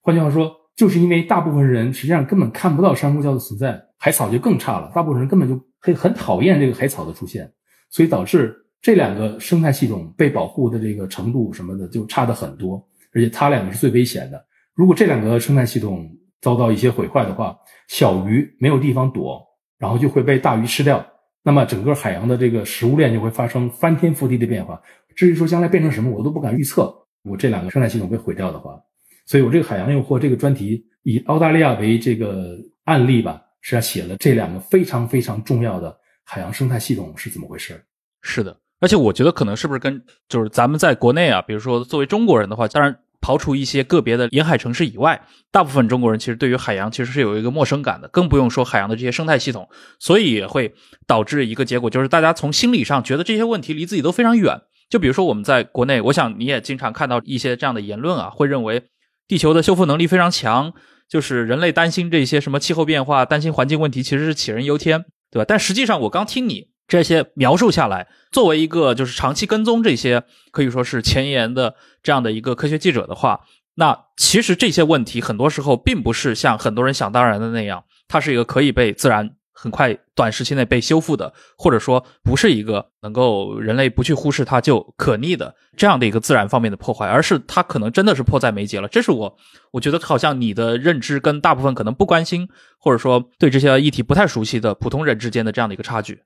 换句话说，就是因为大部分人实际上根本看不到珊瑚礁的存在，海草就更差了。大部分人根本就很很讨厌这个海草的出现，所以导致。这两个生态系统被保护的这个程度什么的就差的很多，而且它两个是最危险的。如果这两个生态系统遭到一些毁坏的话，小鱼没有地方躲，然后就会被大鱼吃掉，那么整个海洋的这个食物链就会发生翻天覆地的变化。至于说将来变成什么，我都不敢预测。我这两个生态系统被毁掉的话，所以我这个海洋诱惑这个专题以澳大利亚为这个案例吧，实际上写了这两个非常非常重要的海洋生态系统是怎么回事。是的。而且我觉得可能是不是跟就是咱们在国内啊，比如说作为中国人的话，当然刨除一些个别的沿海城市以外，大部分中国人其实对于海洋其实是有一个陌生感的，更不用说海洋的这些生态系统，所以也会导致一个结果，就是大家从心理上觉得这些问题离自己都非常远。就比如说我们在国内，我想你也经常看到一些这样的言论啊，会认为地球的修复能力非常强，就是人类担心这些什么气候变化、担心环境问题，其实是杞人忧天，对吧？但实际上我刚听你。这些描述下来，作为一个就是长期跟踪这些可以说是前沿的这样的一个科学记者的话，那其实这些问题很多时候并不是像很多人想当然的那样，它是一个可以被自然很快短时期内被修复的，或者说不是一个能够人类不去忽视它就可逆的这样的一个自然方面的破坏，而是它可能真的是迫在眉睫了。这是我我觉得好像你的认知跟大部分可能不关心或者说对这些议题不太熟悉的普通人之间的这样的一个差距。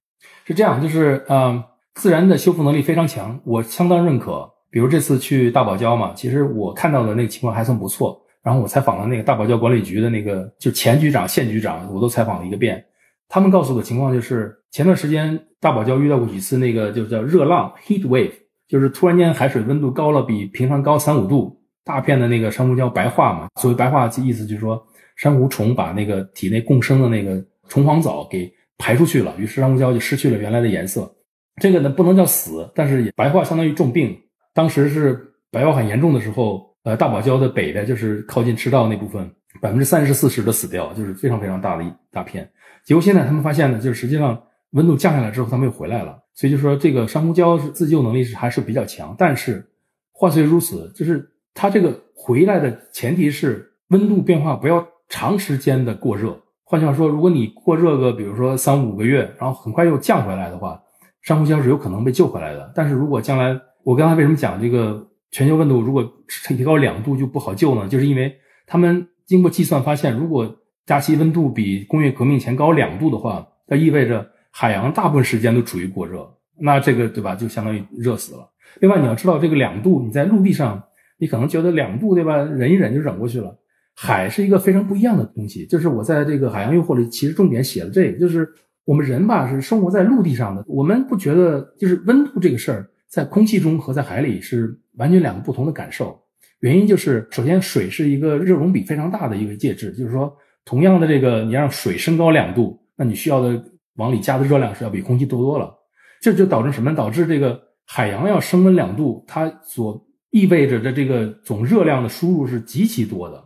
是这样，就是嗯，自然的修复能力非常强，我相当认可。比如这次去大堡礁嘛，其实我看到的那个情况还算不错。然后我采访了那个大堡礁管理局的那个就前局长、现局长，我都采访了一个遍。他们告诉我的情况就是，前段时间大堡礁遇到过几次那个就叫热浪 （heat wave），就是突然间海水温度高了比平常高三五度，大片的那个珊瑚礁白化嘛。所谓白化，意思就是说珊瑚虫把那个体内共生的那个虫黄藻给排出去了，于是珊瑚礁就失去了原来的颜色。这个呢不能叫死，但是白化相当于重病。当时是白化很严重的时候，呃，大堡礁的北边就是靠近赤道那部分，百分之三十四十的死掉，就是非常非常大的一大片。结果现在他们发现呢，就是实际上温度降下来之后，它们又回来了。所以就说这个珊瑚礁是自救能力是还是比较强。但是话虽如此，就是它这个回来的前提是温度变化不要长时间的过热。换句话说，如果你过热个比如说三五个月，然后很快又降回来的话。珊瑚礁是有可能被救回来的，但是如果将来我刚才为什么讲这个全球温度如果提高两度就不好救呢？就是因为他们经过计算发现，如果大气温度比工业革命前高两度的话，那意味着海洋大部分时间都处于过热，那这个对吧，就相当于热死了。另外你要知道，这个两度你在陆地上，你可能觉得两度对吧，忍一忍就忍过去了。海是一个非常不一样的东西，就是我在这个海洋诱惑里其实重点写了这个，就是。我们人吧是生活在陆地上的，我们不觉得就是温度这个事儿，在空气中和在海里是完全两个不同的感受。原因就是，首先水是一个热容比非常大的一个介质，就是说，同样的这个你让水升高两度，那你需要的往里加的热量是要比空气多多了。这就导致什么？导致这个海洋要升温两度，它所意味着的这个总热量的输入是极其多的。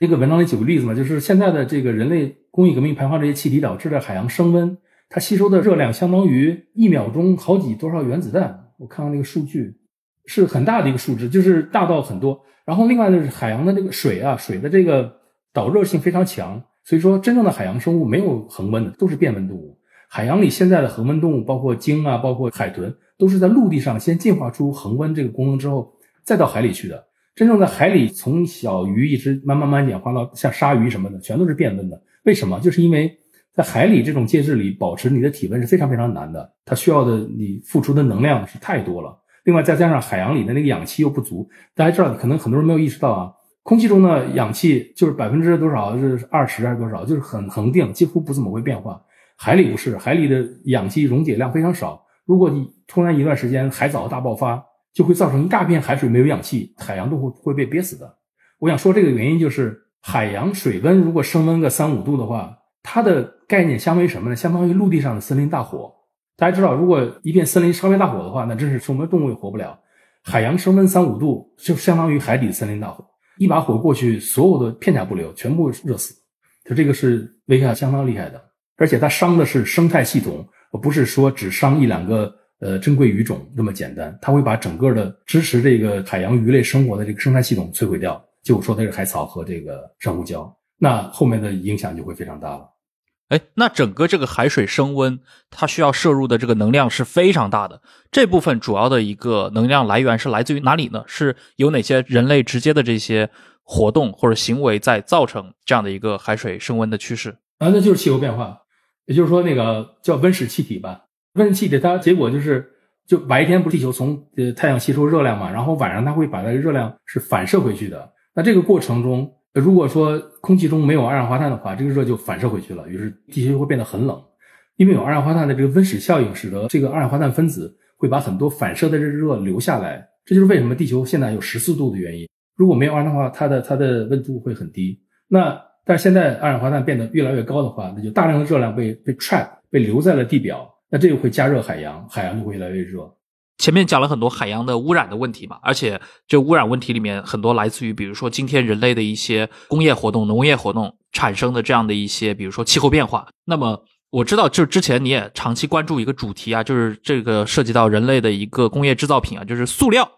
这个文章里举个例子嘛，就是现在的这个人类。工业革命排放这些气体导致的海洋升温，它吸收的热量相当于一秒钟好几多少原子弹。我看看那个数据，是很大的一个数值，就是大到很多。然后另外就是海洋的这个水啊，水的这个导热性非常强，所以说真正的海洋生物没有恒温的，都是变温动物。海洋里现在的恒温动物，包括鲸啊，包括海豚，都是在陆地上先进化出恒温这个功能之后，再到海里去的。真正在海里，从小鱼一直慢慢慢演化到像鲨鱼什么的，全都是变温的。为什么？就是因为在海里这种介质里保持你的体温是非常非常难的，它需要的你付出的能量是太多了。另外再加上海洋里的那个氧气又不足，大家知道，可能很多人没有意识到啊，空气中的氧气就是百分之多少是二十还是多少，就是很恒定，几乎不怎么会变化。海里不是，海里的氧气溶解量非常少。如果你突然一段时间海藻大爆发，就会造成一大片海水没有氧气，海洋都会会被憋死的。我想说这个原因就是。海洋水温如果升温个三五度的话，它的概念相当于什么呢？相当于陆地上的森林大火。大家知道，如果一片森林烧灭大火的话，那真是什么动物也活不了。海洋升温三五度，就相当于海底森林大火，一把火过去，所有的片甲不留，全部热死。就这个是危害相当厉害的，而且它伤的是生态系统，而不是说只伤一两个呃珍贵鱼种那么简单。它会把整个的支持这个海洋鱼类生活的这个生态系统摧毁掉。就我说它是海草和这个珊瑚礁，那后面的影响就会非常大了。哎，那整个这个海水升温，它需要摄入的这个能量是非常大的。这部分主要的一个能量来源是来自于哪里呢？是有哪些人类直接的这些活动或者行为在造成这样的一个海水升温的趋势？啊，那就是气候变化，也就是说那个叫温室气体吧。温室气体它结果就是，就白天不是地球从呃太阳吸收热量嘛，然后晚上它会把那个热量是反射回去的。那这个过程中，如果说空气中没有二氧化碳的话，这个热就反射回去了，于是地球就会变得很冷。因为有二氧化碳的这个温室效应，使得这个二氧化碳分子会把很多反射的热留下来。这就是为什么地球现在有十四度的原因。如果没有二氧化碳，它的它的温度会很低。那但是现在二氧化碳变得越来越高的话，那就大量的热量被被 trap 被留在了地表，那这个会加热海洋，海洋就会越来越热。前面讲了很多海洋的污染的问题嘛，而且这污染问题里面很多来自于，比如说今天人类的一些工业活动、农业活动产生的这样的一些，比如说气候变化。那么我知道，就之前你也长期关注一个主题啊，就是这个涉及到人类的一个工业制造品啊，就是塑料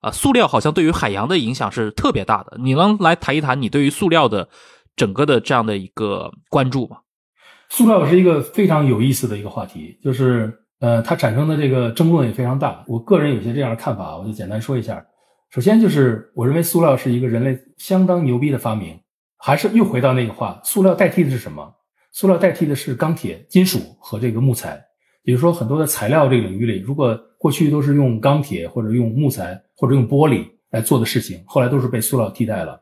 啊，塑料好像对于海洋的影响是特别大的。你能来谈一谈你对于塑料的整个的这样的一个关注吗？塑料是一个非常有意思的一个话题，就是。呃，它产生的这个争论也非常大。我个人有些这样的看法，我就简单说一下。首先就是，我认为塑料是一个人类相当牛逼的发明。还是又回到那个话，塑料代替的是什么？塑料代替的是钢铁、金属和这个木材。比如说很多的材料这个领域里，如果过去都是用钢铁或者用木材或者用玻璃来做的事情，后来都是被塑料替代了。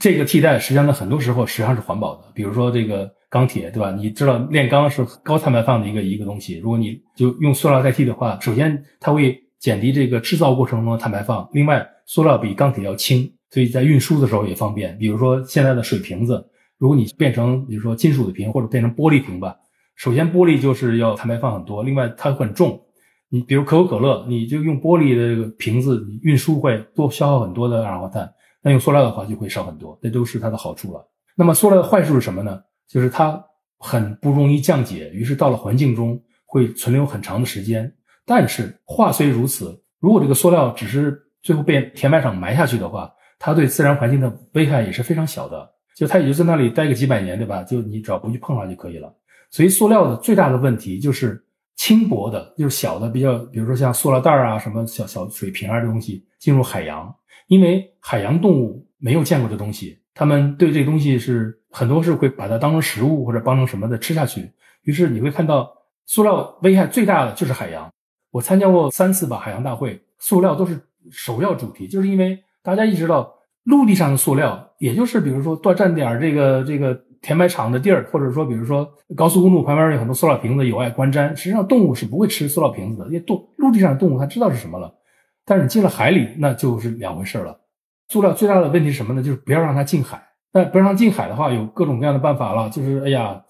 这个替代实际上呢，很多时候实际上是环保的。比如说这个钢铁，对吧？你知道炼钢是高碳排放的一个一个东西，如果你就用塑料代替的话，首先它会减低这个制造过程中的碳排放，另外塑料比钢铁要轻，所以在运输的时候也方便。比如说现在的水瓶子，如果你变成比如说金属的瓶或者变成玻璃瓶吧，首先玻璃就是要碳排放很多，另外它很重。你比如可口可乐，你就用玻璃的这个瓶子，你运输会多消耗很多的二氧化碳。那用塑料的话就会少很多，这都是它的好处了。那么塑料的坏处是什么呢？就是它很不容易降解，于是到了环境中会存留很长的时间。但是话虽如此，如果这个塑料只是最后被填埋场埋下去的话，它对自然环境的危害也是非常小的。就它也就在那里待个几百年，对吧？就你只要不去碰它就可以了。所以塑料的最大的问题就是轻薄的，就是小的比较，比如说像塑料袋啊、什么小小水瓶啊这东西进入海洋。因为海洋动物没有见过这东西，他们对这东西是很多是会把它当成食物或者当成什么的吃下去。于是你会看到，塑料危害最大的就是海洋。我参加过三次吧海洋大会，塑料都是首要主题，就是因为大家意识到陆地上的塑料，也就是比如说多占点这个这个填埋场的地儿，或者说比如说高速公路旁边有很多塑料瓶子有碍观瞻。实际上动物是不会吃塑料瓶子的，因为动陆地上的动物它知道是什么了。但是你进了海里，那就是两回事了。塑料最大的问题是什么呢？就是不要让它进海。那不让它进海的话，有各种各样的办法了。就是哎呀，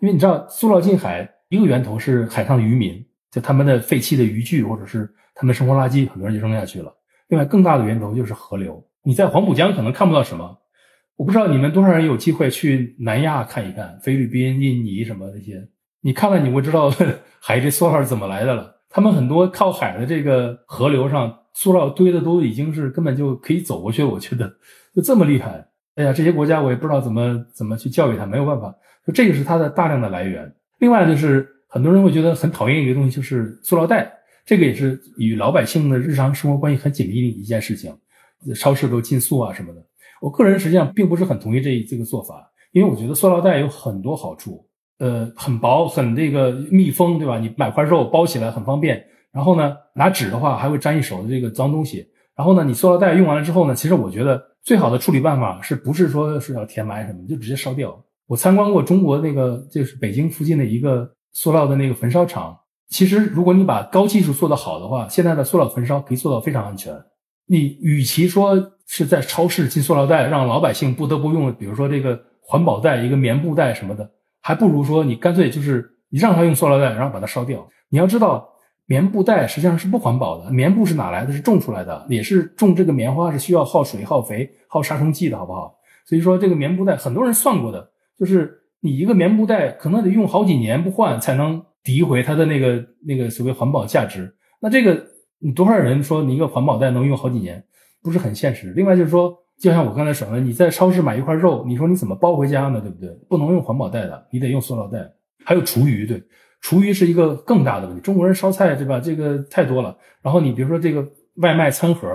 因为你知道，塑料进海一个源头是海上渔民，就他们的废弃的渔具或者是他们生活垃圾，很多人就扔下去了。另外，更大的源头就是河流。你在黄浦江可能看不到什么，我不知道你们多少人有机会去南亚看一看，菲律宾、印尼什么这些，你看了你会知道 *laughs* 海这塑料是怎么来的了。他们很多靠海的这个河流上。塑料堆的都已经是根本就可以走过去，我觉得就这么厉害。哎呀，这些国家我也不知道怎么怎么去教育它，没有办法。就这个是它的大量的来源。另外就是很多人会觉得很讨厌一个东西，就是塑料袋。这个也是与老百姓的日常生活关系很紧密的一件事情。超市都禁塑啊什么的。我个人实际上并不是很同意这这个做法，因为我觉得塑料袋有很多好处。呃，很薄，很这个密封，对吧？你买块肉包起来很方便。然后呢，拿纸的话还会沾一手的这个脏东西。然后呢，你塑料袋用完了之后呢，其实我觉得最好的处理办法是不是说是要填埋什么，就直接烧掉。我参观过中国那个就是北京附近的一个塑料的那个焚烧厂。其实如果你把高技术做得好的话，现在的塑料焚烧可以做到非常安全。你与其说是在超市进塑料袋，让老百姓不得不用，比如说这个环保袋、一个棉布袋什么的，还不如说你干脆就是你让他用塑料袋，然后把它烧掉。你要知道。棉布袋实际上是不环保的，棉布是哪来的？是种出来的，也是种这个棉花是需要耗水、耗肥、耗杀虫剂的，好不好？所以说这个棉布袋很多人算过的，就是你一个棉布袋可能得用好几年不换才能诋毁它的那个那个所谓环保价值。那这个你多少人说你一个环保袋能用好几年，不是很现实。另外就是说，就像我刚才说的，你在超市买一块肉，你说你怎么包回家呢？对不对？不能用环保袋的，你得用塑料袋。还有厨余，对。厨余是一个更大的问题。中国人烧菜，对吧？这个太多了。然后你比如说这个外卖餐盒，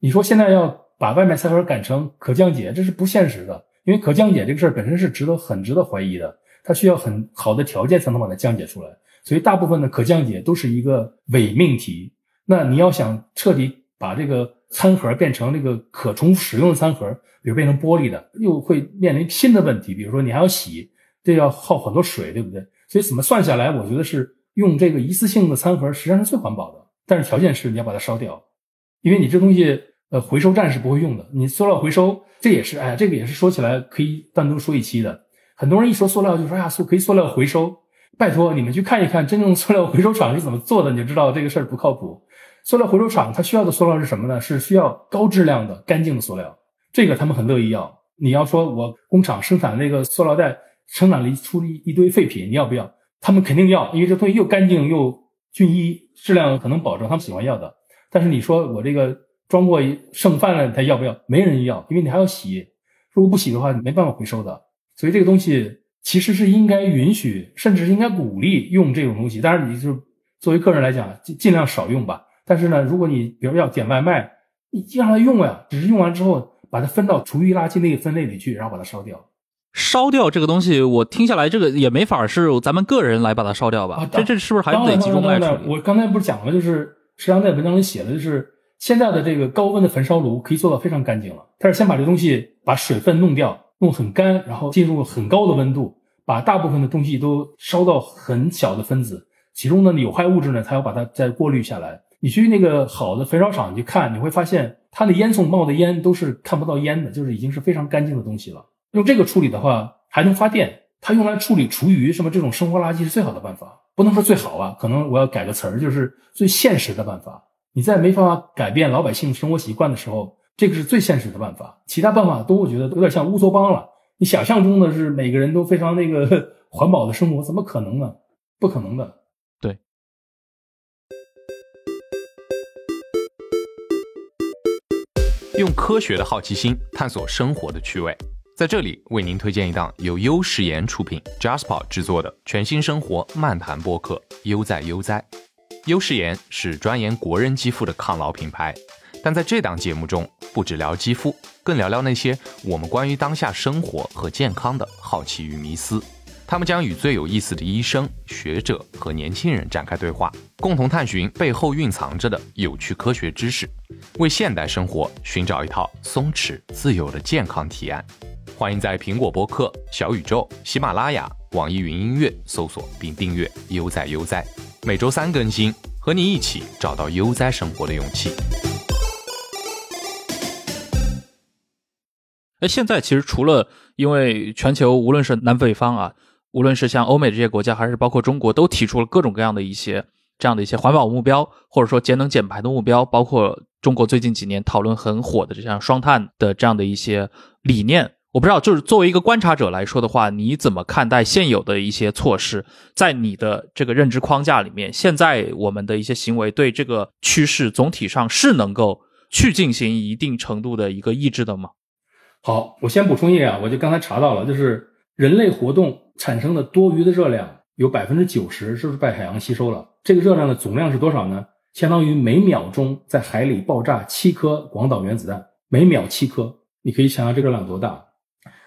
你说现在要把外卖餐盒改成可降解，这是不现实的。因为可降解这个事儿本身是值得很值得怀疑的，它需要很好的条件才能把它降解出来。所以大部分的可降解都是一个伪命题。那你要想彻底把这个餐盒变成那个可重复使用的餐盒，比如变成玻璃的，又会面临新的问题。比如说你还要洗，这要耗很多水，对不对？所以怎么算下来，我觉得是用这个一次性的餐盒实际上是最环保的，但是条件是你要把它烧掉，因为你这东西呃回收站是不会用的。你塑料回收这也是哎，这个也是说起来可以单独说一期的。很多人一说塑料就说呀塑可以塑料回收，拜托你们去看一看真正塑料回收厂是怎么做的，你就知道这个事儿不靠谱。塑料回收厂它需要的塑料是什么呢？是需要高质量的干净的塑料，这个他们很乐意要。你要说我工厂生产那个塑料袋。生产了一出了一堆废品，你要不要？他们肯定要，因为这东西又干净又均一，质量可能保证，他们喜欢要的。但是你说我这个装过剩饭了，他要不要？没人要，因为你还要洗，如果不洗的话，你没办法回收的。所以这个东西其实是应该允许，甚至是应该鼓励用这种东西。当然，你就作为个人来讲，尽尽量少用吧。但是呢，如果你比如要点外卖，你让他用呀，只是用完之后把它分到厨余垃圾那个分类里去，然后把它烧掉。烧掉这个东西，我听下来这个也没法是咱们个人来把它烧掉吧？啊这这是不是还得集中来处理？我刚才不是讲了，就是实际上在文章里写的，就是现在的这个高温的焚烧炉可以做到非常干净了。它是先把这东西把水分弄掉，弄很干，然后进入很高的温度，把大部分的东西都烧到很小的分子，其中的有害物质呢，它要把它再过滤下来。你去那个好的焚烧厂你去看，你会发现它的烟囱冒的烟都是看不到烟的，就是已经是非常干净的东西了。用这个处理的话，还能发电。它用来处理厨余什么这种生活垃圾是最好的办法，不能说最好啊，可能我要改个词儿，就是最现实的办法。你在没办法改变老百姓生活习惯的时候，这个是最现实的办法。其他办法都我觉得有点像乌托邦了。你想象中的是每个人都非常那个 *laughs* 环保的生活，怎么可能呢？不可能的。对用科学的好奇心探索生活的趣味，在这里为您推荐一档由优时颜出品、Jasper 制作的全新生活漫谈播客《悠哉悠哉》。优时颜是专研国人肌肤的抗老品牌，但在这档节目中，不只聊肌肤，更聊聊那些我们关于当下生活和健康的好奇与迷思。他们将与最有意思的医生、学者和年轻人展开对话，共同探寻背后蕴藏着的有趣科学知识，为现代生活寻找一套松弛自由的健康提案。欢迎在苹果播客、小宇宙、喜马拉雅、网易云音乐搜索并订阅“悠哉悠哉”，每周三更新，和你一起找到悠哉生活的勇气。哎，现在其实除了因为全球无论是南北方啊，无论是像欧美这些国家，还是包括中国，都提出了各种各样的一些这样的一些环保目标，或者说节能减排的目标，包括中国最近几年讨论很火的这样双碳的这样的一些理念。我不知道，就是作为一个观察者来说的话，你怎么看待现有的一些措施？在你的这个认知框架里面，现在我们的一些行为对这个趋势总体上是能够去进行一定程度的一个抑制的吗？好，我先补充一点啊，我就刚才查到了，就是人类活动产生的多余的热量有百分之九十是不是被海洋吸收了？这个热量的总量是多少呢？相当于每秒钟在海里爆炸七颗广岛原子弹，每秒七颗，你可以想象这个量多大。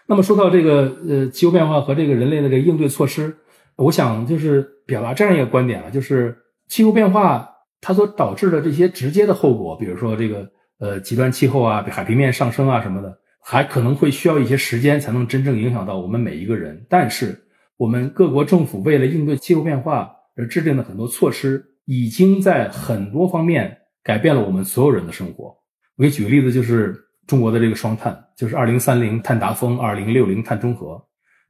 那么说到这个呃气候变化和这个人类的这个应对措施，我想就是表达这样一个观点啊，就是气候变化它所导致的这些直接的后果，比如说这个呃极端气候啊、海平面上升啊什么的。还可能会需要一些时间才能真正影响到我们每一个人，但是我们各国政府为了应对气候变化而制定的很多措施，已经在很多方面改变了我们所有人的生活。我给举个例子，就是中国的这个双碳，就是二零三零碳达峰，二零六零碳中和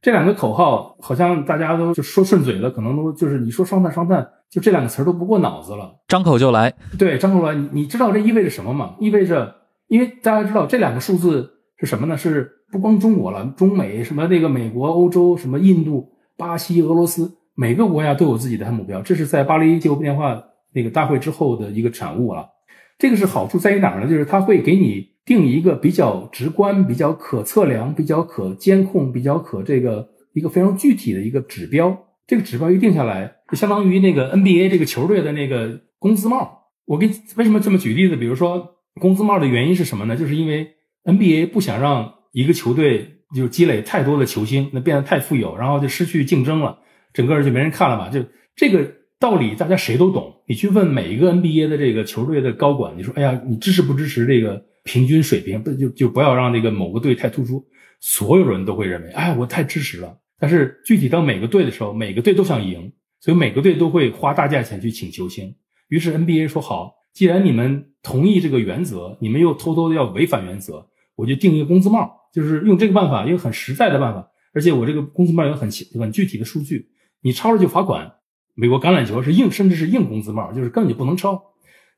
这两个口号，好像大家都就说顺嘴了，可能都就是你说双碳双碳，就这两个词儿都不过脑子了，张口就来。对，张口来，你你知道这意味着什么吗？意味着，因为大家知道这两个数字。是什么呢？是不光中国了，中美什么那个美国、欧洲、什么印度、巴西、俄罗斯，每个国家都有自己的目标。这是在巴黎气候变化那个大会之后的一个产物了。这个是好处在于哪儿呢？就是它会给你定一个比较直观、比较可测量、比较可监控、比较可这个一个非常具体的一个指标。这个指标一定下来，就相当于那个 NBA 这个球队的那个工资帽。我给为什么这么举例子？比如说工资帽的原因是什么呢？就是因为 NBA 不想让一个球队就积累太多的球星，那变得太富有，然后就失去竞争了，整个就没人看了嘛。就这个道理，大家谁都懂。你去问每一个 NBA 的这个球队的高管，你说：“哎呀，你支持不支持这个平均水平？不就就不要让那个某个队太突出。”所有人都会认为：“哎，我太支持了。”但是具体到每个队的时候，每个队都想赢，所以每个队都会花大价钱去请球星。于是 NBA 说：“好，既然你们同意这个原则，你们又偷偷的要违反原则。”我就定一个工资帽，就是用这个办法，一个很实在的办法，而且我这个工资帽有很很具体的数据，你超了就罚款。美国橄榄球是硬，甚至是硬工资帽，就是根本就不能超。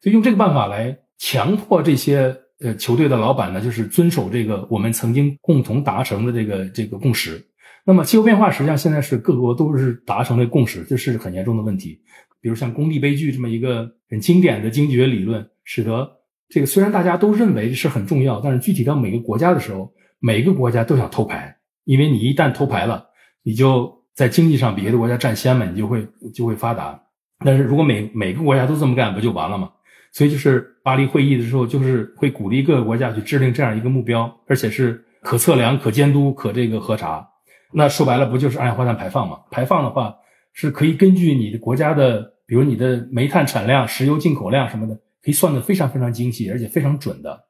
所以用这个办法来强迫这些呃球队的老板呢，就是遵守这个我们曾经共同达成的这个这个共识。那么气候变化实际上现在是各国都是达成的共识，这是很严重的问题。比如像工地悲剧这么一个很经典的经济学理论，使得。这个虽然大家都认为是很重要，但是具体到每个国家的时候，每个国家都想偷牌，因为你一旦偷牌了，你就在经济上比别的国家占先嘛，你就会就会发达。但是如果每每个国家都这么干，不就完了吗？所以就是巴黎会议的时候，就是会鼓励各个国家去制定这样一个目标，而且是可测量、可监督、可这个核查。那说白了不就是二氧化碳排放嘛？排放的话是可以根据你的国家的，比如你的煤炭产量、石油进口量什么的，可以算得非常非常精细，而且非常准的。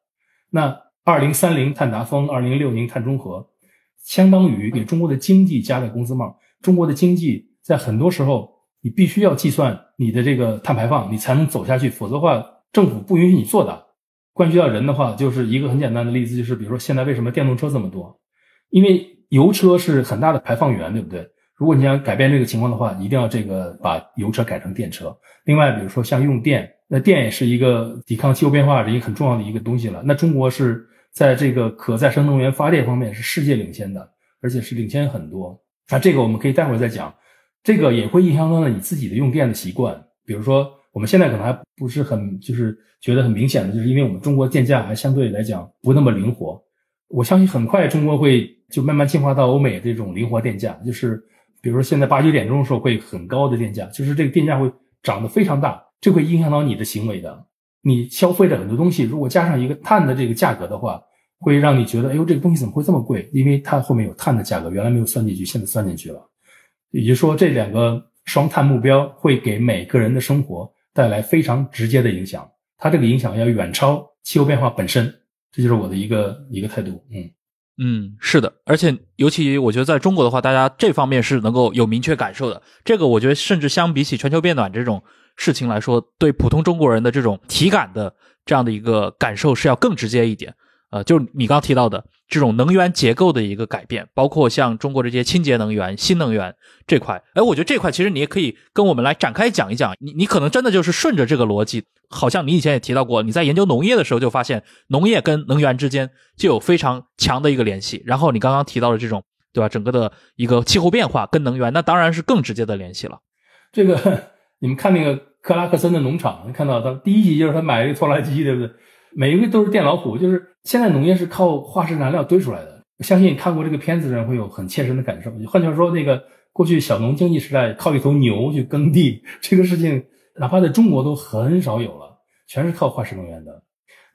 那二零三零碳达峰，二零六零碳中和，相当于给中国的经济加了工资帽。中国的经济在很多时候，你必须要计算你的这个碳排放，你才能走下去，否则的话，政府不允许你做的。关系到人的话，就是一个很简单的例子，就是比如说现在为什么电动车这么多？因为油车是很大的排放源，对不对？如果你想改变这个情况的话，一定要这个把油车改成电车。另外，比如说像用电，那电也是一个抵抗气候变化的一个很重要的一个东西了。那中国是在这个可再生能源发电方面是世界领先的，而且是领先很多。那这个我们可以待会儿再讲。这个也会影响到了你自己的用电的习惯。比如说，我们现在可能还不是很就是觉得很明显的，就是因为我们中国电价还相对来讲不那么灵活。我相信很快中国会就慢慢进化到欧美这种灵活电价，就是比如说现在八九点钟的时候会很高的电价，就是这个电价会涨得非常大，这会影响到你的行为的。你消费的很多东西，如果加上一个碳的这个价格的话，会让你觉得，哎呦，这个东西怎么会这么贵？因为它后面有碳的价格，原来没有算进去，现在算进去了。也就说，这两个双碳目标会给每个人的生活带来非常直接的影响，它这个影响要远超气候变化本身。这就是我的一个一个态度，嗯嗯，是的，而且尤其我觉得在中国的话，大家这方面是能够有明确感受的。这个我觉得甚至相比起全球变暖这种事情来说，对普通中国人的这种体感的这样的一个感受是要更直接一点。呃，就是你刚提到的这种能源结构的一个改变，包括像中国这些清洁能源、新能源这块，哎，我觉得这块其实你也可以跟我们来展开讲一讲。你你可能真的就是顺着这个逻辑，好像你以前也提到过，你在研究农业的时候就发现农业跟能源之间就有非常强的一个联系。然后你刚刚提到的这种，对吧？整个的一个气候变化跟能源，那当然是更直接的联系了。这个 *laughs* 你们看那个克拉克森的农场，看到他第一集就是他买了一个拖拉机，对不对？每一个都是电老虎，就是现在农业是靠化石燃料堆出来的。相信看过这个片子的人会有很切身的感受。换句话说，那个过去小农经济时代靠一头牛去耕地，这个事情哪怕在中国都很少有了，全是靠化石能源的。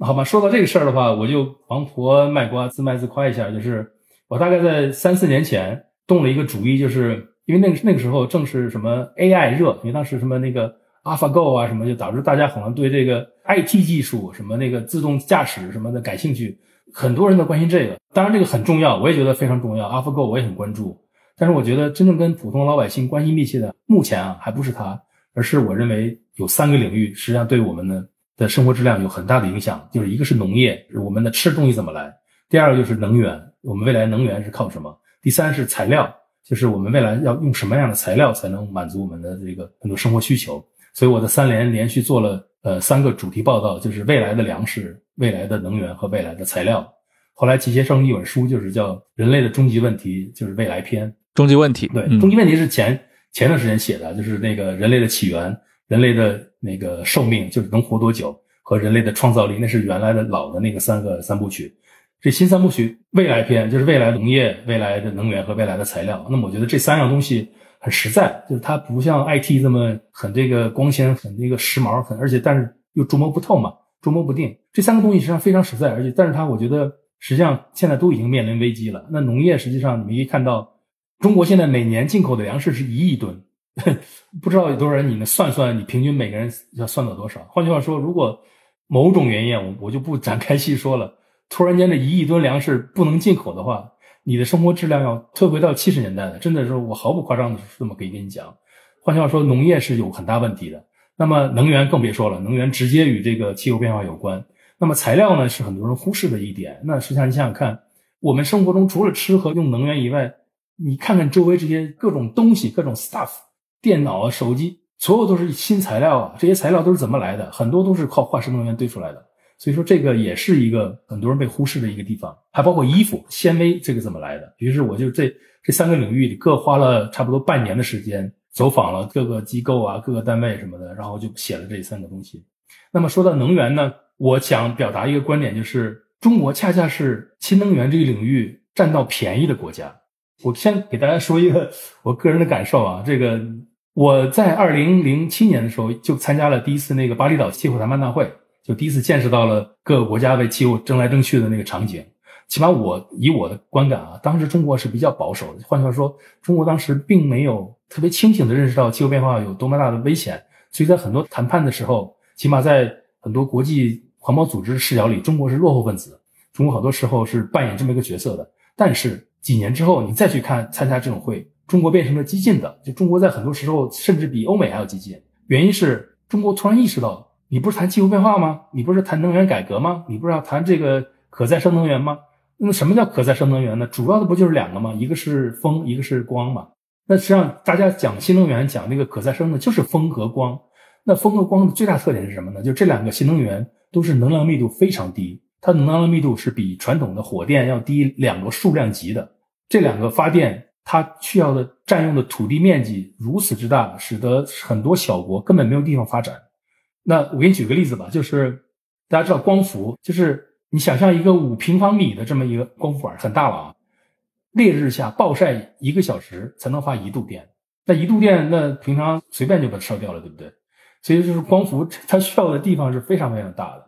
好吧，说到这个事儿的话，我就王婆卖瓜，自卖自夸一下，就是我大概在三四年前动了一个主意，就是因为那个那个时候正是什么 AI 热，因为当时什么那个。AlphaGo 啊，什么就导致大家好像对这个 IT 技术、什么那个自动驾驶什么的感兴趣，很多人都关心这个。当然，这个很重要，我也觉得非常重要。AlphaGo 我也很关注，但是我觉得真正跟普通老百姓关系密切的，目前啊还不是它，而是我认为有三个领域，实际上对我们的的生活质量有很大的影响。就是一个是农业，我们的吃东西怎么来；第二个就是能源，我们未来能源是靠什么；第三是材料，就是我们未来要用什么样的材料才能满足我们的这个很多生活需求。所以我的三联连续做了呃三个主题报道，就是未来的粮食、未来的能源和未来的材料。后来集结成一本书，就是叫《人类的终极问题》，就是未来篇。终极问题，对，终极问题是前前段时间写的，就是那个人类的起源、人类的那个寿命，就是能活多久和人类的创造力，那是原来的老的那个三个三部曲。这新三部曲未来篇就是未来农业、未来的能源和未来的材料。那么我觉得这三样东西。很实在，就是它不像 IT 这么很这个光鲜、很那个时髦、很而且但是又捉摸不透嘛，捉摸不定。这三个东西实际上非常实在，而且但是它我觉得实际上现在都已经面临危机了。那农业实际上你们可以看到，中国现在每年进口的粮食是一亿吨，*laughs* 不知道有多少人，你能算算你平均每个人要算到多少？换句话说，如果某种原因我我就不展开细说了，突然间这一亿吨粮食不能进口的话。你的生活质量要退回到七十年代的，真的是我毫不夸张的这么可以跟你讲。换句话说，农业是有很大问题的。那么能源更别说了，能源直接与这个气候变化有关。那么材料呢，是很多人忽视的一点。那实际上你想想看，我们生活中除了吃和用能源以外，你看看周围这些各种东西、各种 stuff，电脑啊、手机，所有都是新材料啊。这些材料都是怎么来的？很多都是靠化石能源堆出来的。所以说，这个也是一个很多人被忽视的一个地方，还包括衣服、纤维，这个怎么来的？于是我就这这三个领域里各花了差不多半年的时间，走访了各个机构啊、各个单位什么的，然后就写了这三个东西。那么说到能源呢，我想表达一个观点，就是中国恰恰是新能源这个领域占到便宜的国家。我先给大家说一个我个人的感受啊，这个我在二零零七年的时候就参加了第一次那个巴厘岛气候谈判大会。就第一次见识到了各个国家为气候争来争去的那个场景。起码我以我的观感啊，当时中国是比较保守的。换句话说，中国当时并没有特别清醒的认识到气候变化有多么大的危险，所以在很多谈判的时候，起码在很多国际环保组织视角里，中国是落后分子。中国好多时候是扮演这么一个角色的。但是几年之后，你再去看参加这种会，中国变成了激进的，就中国在很多时候甚至比欧美还要激进。原因是中国突然意识到，你不是谈气候变化吗？你不是谈能源改革吗？你不是要谈这个可再生能源吗？那么什么叫可再生能源呢？主要的不就是两个吗？一个是风，一个是光嘛。那实际上大家讲新能源，讲那个可再生的，就是风和光。那风和光的最大特点是什么呢？就这两个新能源都是能量密度非常低，它能量的密度是比传统的火电要低两个数量级的。这两个发电它需要的占用的土地面积如此之大，使得很多小国根本没有地方发展。那我给你举个例子吧，就是大家知道光伏，就是你想象一个五平方米的这么一个光伏板，很大了啊。烈日下暴晒一个小时才能发一度电，那一度电那平常随便就把它烧掉了，对不对？所以就是光伏它需要的地方是非常非常大的。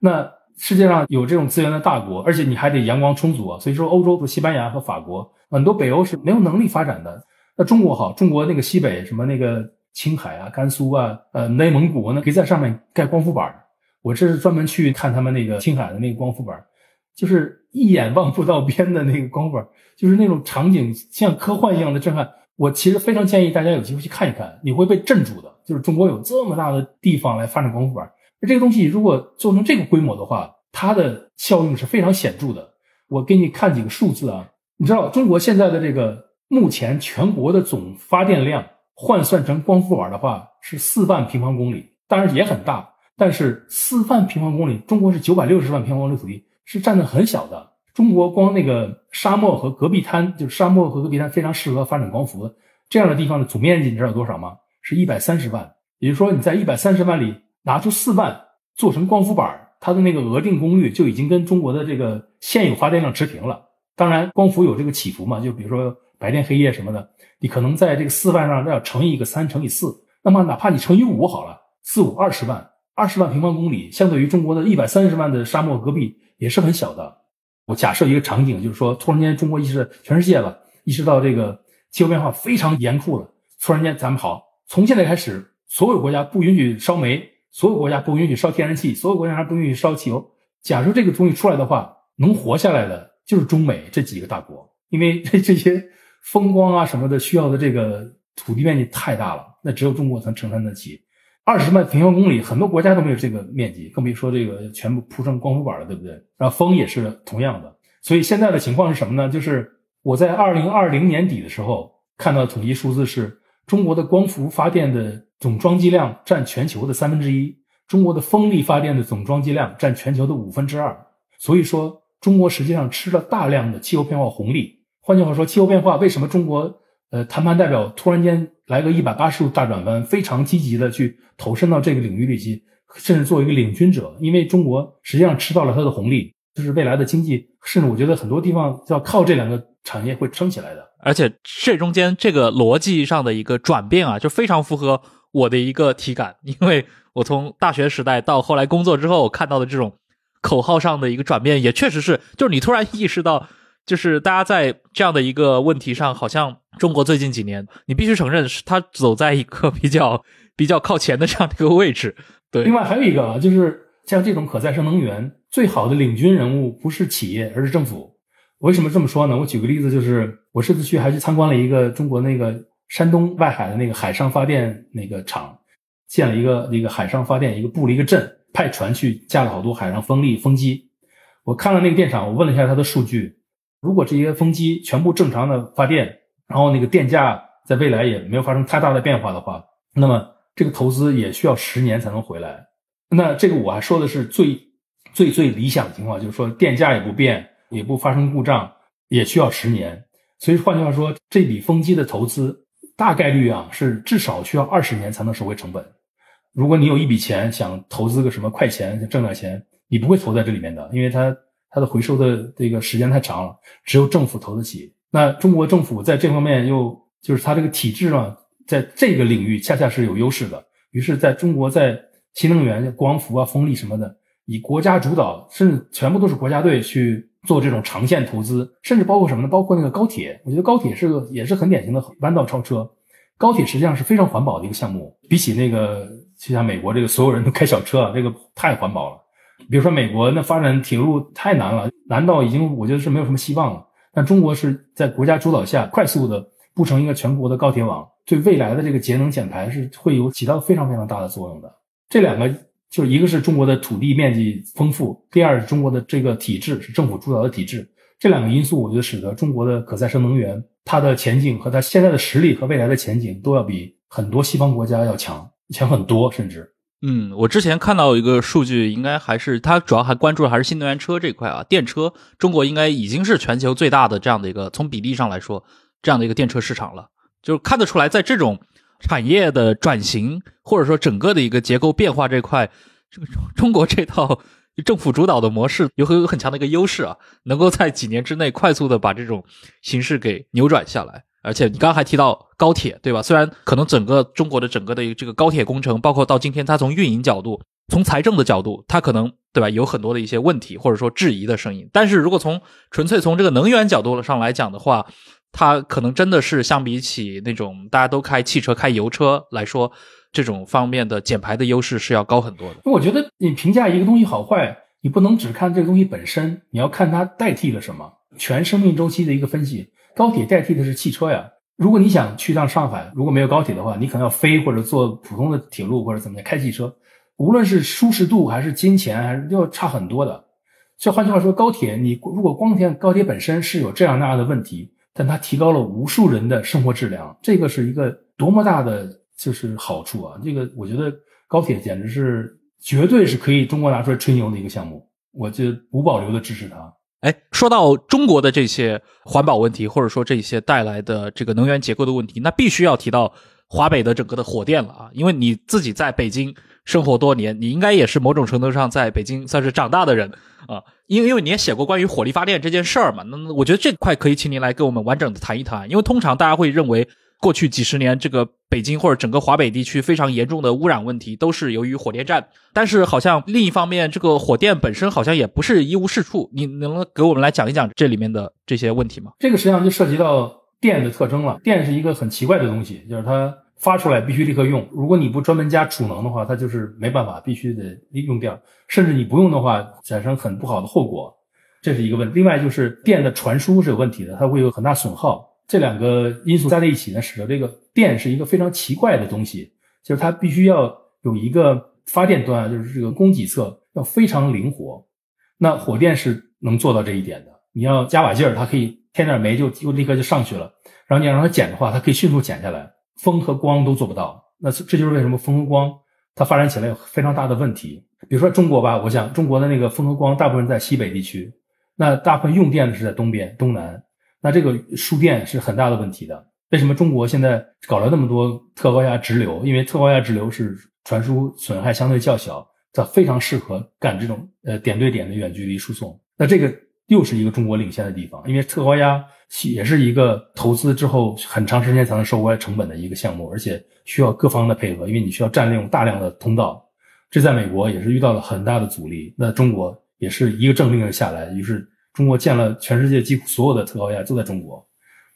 那世界上有这种资源的大国，而且你还得阳光充足啊。所以说，欧洲和西班牙和法国很多北欧是没有能力发展的。那中国好，中国那个西北什么那个青海啊、甘肃啊、呃内蒙古，那可以在上面盖光伏板。我这是专门去看他们那个青海的那个光伏板，就是一眼望不到边的那个光伏板。就是那种场景像科幻一样的震撼，我其实非常建议大家有机会去看一看，你会被震住的。就是中国有这么大的地方来发展光伏板，这个东西如果做成这个规模的话，它的效应是非常显著的。我给你看几个数字啊，你知道中国现在的这个目前全国的总发电量换算成光伏板的话是四万平方公里，当然也很大，但是四万平方公里，中国是九百六十万平方公里土地，是占的很小的。中国光那个沙漠和戈壁滩，就是沙漠和戈壁滩非常适合发展光伏这样的地方的总面积，你知道多少吗？是一百三十万。也就是说，你在一百三十万里拿出四万做成光伏板，它的那个额定功率就已经跟中国的这个现有发电量持平了。当然，光伏有这个起伏嘛，就比如说白天黑夜什么的，你可能在这个四万上要乘以一个三，乘以四，那么哪怕你乘以五好了，四五二十万，二十万平方公里，相对于中国的一百三十万的沙漠戈壁也是很小的。我假设一个场景，就是说，突然间中国意识全世界了，意识到这个气候变化非常严酷了。突然间，咱们好，从现在开始，所有国家不允许烧煤，所有国家不允许烧天然气，所有国家还不允许烧汽油。假如这个东西出来的话，能活下来的就是中美这几个大国，因为这这些风光啊什么的需要的这个土地面积太大了，那只有中国才承担得起。二十万平方公里，很多国家都没有这个面积，更别说这个全部铺成光伏板了，对不对？然后风也是同样的，所以现在的情况是什么呢？就是我在二零二零年底的时候看到的统计数字是，中国的光伏发电的总装机量占全球的三分之一，中国的风力发电的总装机量占全球的五分之二。所以说，中国实际上吃了大量的气候变化红利。换句话说，气候变化为什么中国？呃，谈判代表突然间来个一百八十度大转弯，非常积极的去投身到这个领域里去，甚至做一个领军者。因为中国实际上吃到了它的红利，就是未来的经济，甚至我觉得很多地方要靠这两个产业会撑起来的。而且这中间这个逻辑上的一个转变啊，就非常符合我的一个体感，因为我从大学时代到后来工作之后我看到的这种口号上的一个转变，也确实是，就是你突然意识到。就是大家在这样的一个问题上，好像中国最近几年，你必须承认是它走在一个比较比较靠前的这样的一个位置。*laughs* 对，另外还有一个啊，就是像这种可再生能源，最好的领军人物不是企业，而是政府。为什么这么说呢？我举个例子，就是我这次去还去参观了一个中国那个山东外海的那个海上发电那个厂，建了一个那个海上发电一个布了一个阵，派船去架了好多海上风力风机。我看了那个电厂，我问了一下它的数据。如果这些风机全部正常的发电，然后那个电价在未来也没有发生太大的变化的话，那么这个投资也需要十年才能回来。那这个我还说的是最最最理想的情况，就是说电价也不变，也不发生故障，也需要十年。所以换句话说，这笔风机的投资大概率啊是至少需要二十年才能收回成本。如果你有一笔钱想投资个什么快钱，挣点钱，你不会投在这里面的，因为它。它的回收的这个时间太长了，只有政府投得起。那中国政府在这方面又就是它这个体制啊，在这个领域恰恰是有优势的。于是，在中国在新能源、光伏啊、风力什么的，以国家主导，甚至全部都是国家队去做这种长线投资，甚至包括什么呢？包括那个高铁，我觉得高铁是个也是很典型的弯道超车。高铁实际上是非常环保的一个项目，比起那个就像美国这个所有人都开小车啊，这个太环保了。比如说美国那发展铁路太难了，难到已经我觉得是没有什么希望了。但中国是在国家主导下快速的布成一个全国的高铁网，对未来的这个节能减排是会有起到非常非常大的作用的。这两个就是一个是中国的土地面积丰富，第二是中国的这个体制是政府主导的体制。这两个因素，我觉得使得中国的可再生能源它的前景和它现在的实力和未来的前景都要比很多西方国家要强，强很多，甚至。嗯，我之前看到一个数据，应该还是它主要还关注的还是新能源车这块啊，电车，中国应该已经是全球最大的这样的一个从比例上来说这样的一个电车市场了，就是看得出来，在这种产业的转型或者说整个的一个结构变化这块，这个中国这套。政府主导的模式有很有很强的一个优势啊，能够在几年之内快速的把这种形势给扭转下来。而且你刚刚还提到高铁，对吧？虽然可能整个中国的整个的这个高铁工程，包括到今天它从运营角度、从财政的角度，它可能对吧有很多的一些问题或者说质疑的声音。但是如果从纯粹从这个能源角度上来讲的话，它可能真的是相比起那种大家都开汽车、开油车来说。这种方面的减排的优势是要高很多的。我觉得你评价一个东西好坏，你不能只看这个东西本身，你要看它代替了什么，全生命周期的一个分析。高铁代替的是汽车呀。如果你想去趟上海，如果没有高铁的话，你可能要飞或者坐普通的铁路或者怎么样开汽车，无论是舒适度还是金钱，还是要差很多的。这换句话说，高铁你如果光天高铁本身是有这样那样的问题，但它提高了无数人的生活质量，这个是一个多么大的。就是好处啊，这个我觉得高铁简直是绝对是可以中国拿出来吹牛的一个项目，我就无保留的支持它。哎，说到中国的这些环保问题，或者说这些带来的这个能源结构的问题，那必须要提到华北的整个的火电了啊，因为你自己在北京生活多年，你应该也是某种程度上在北京算是长大的人啊，因为因为你也写过关于火力发电这件事儿嘛，那我觉得这块可以请您来跟我们完整的谈一谈，因为通常大家会认为。过去几十年，这个北京或者整个华北地区非常严重的污染问题，都是由于火电站。但是，好像另一方面，这个火电本身好像也不是一无是处。你能给我们来讲一讲这里面的这些问题吗？这个实际上就涉及到电的特征了。电是一个很奇怪的东西，就是它发出来必须立刻用。如果你不专门加储能的话，它就是没办法，必须得用掉。甚至你不用的话，产生很不好的后果，这是一个问题。另外就是电的传输是有问题的，它会有很大损耗。这两个因素加在一起呢，使得这个电是一个非常奇怪的东西，就是它必须要有一个发电端，就是这个供给侧要非常灵活。那火电是能做到这一点的。你要加把劲儿，它可以添点煤就就立刻就上去了。然后你要让它减的话，它可以迅速减下来。风和光都做不到。那这就是为什么风和光它发展起来有非常大的问题。比如说中国吧，我想中国的那个风和光大部分在西北地区，那大部分用电的是在东边、东南。那这个输电是很大的问题的。为什么中国现在搞了那么多特高压直流？因为特高压直流是传输损害相对较小，它非常适合干这种呃点对点的远距离输送。那这个又是一个中国领先的地方，因为特高压也是一个投资之后很长时间才能收回来成本的一个项目，而且需要各方的配合，因为你需要占用大量的通道。这在美国也是遇到了很大的阻力。那中国也是一个政令下来，于是。中国建了全世界几乎所有的特高压都在中国，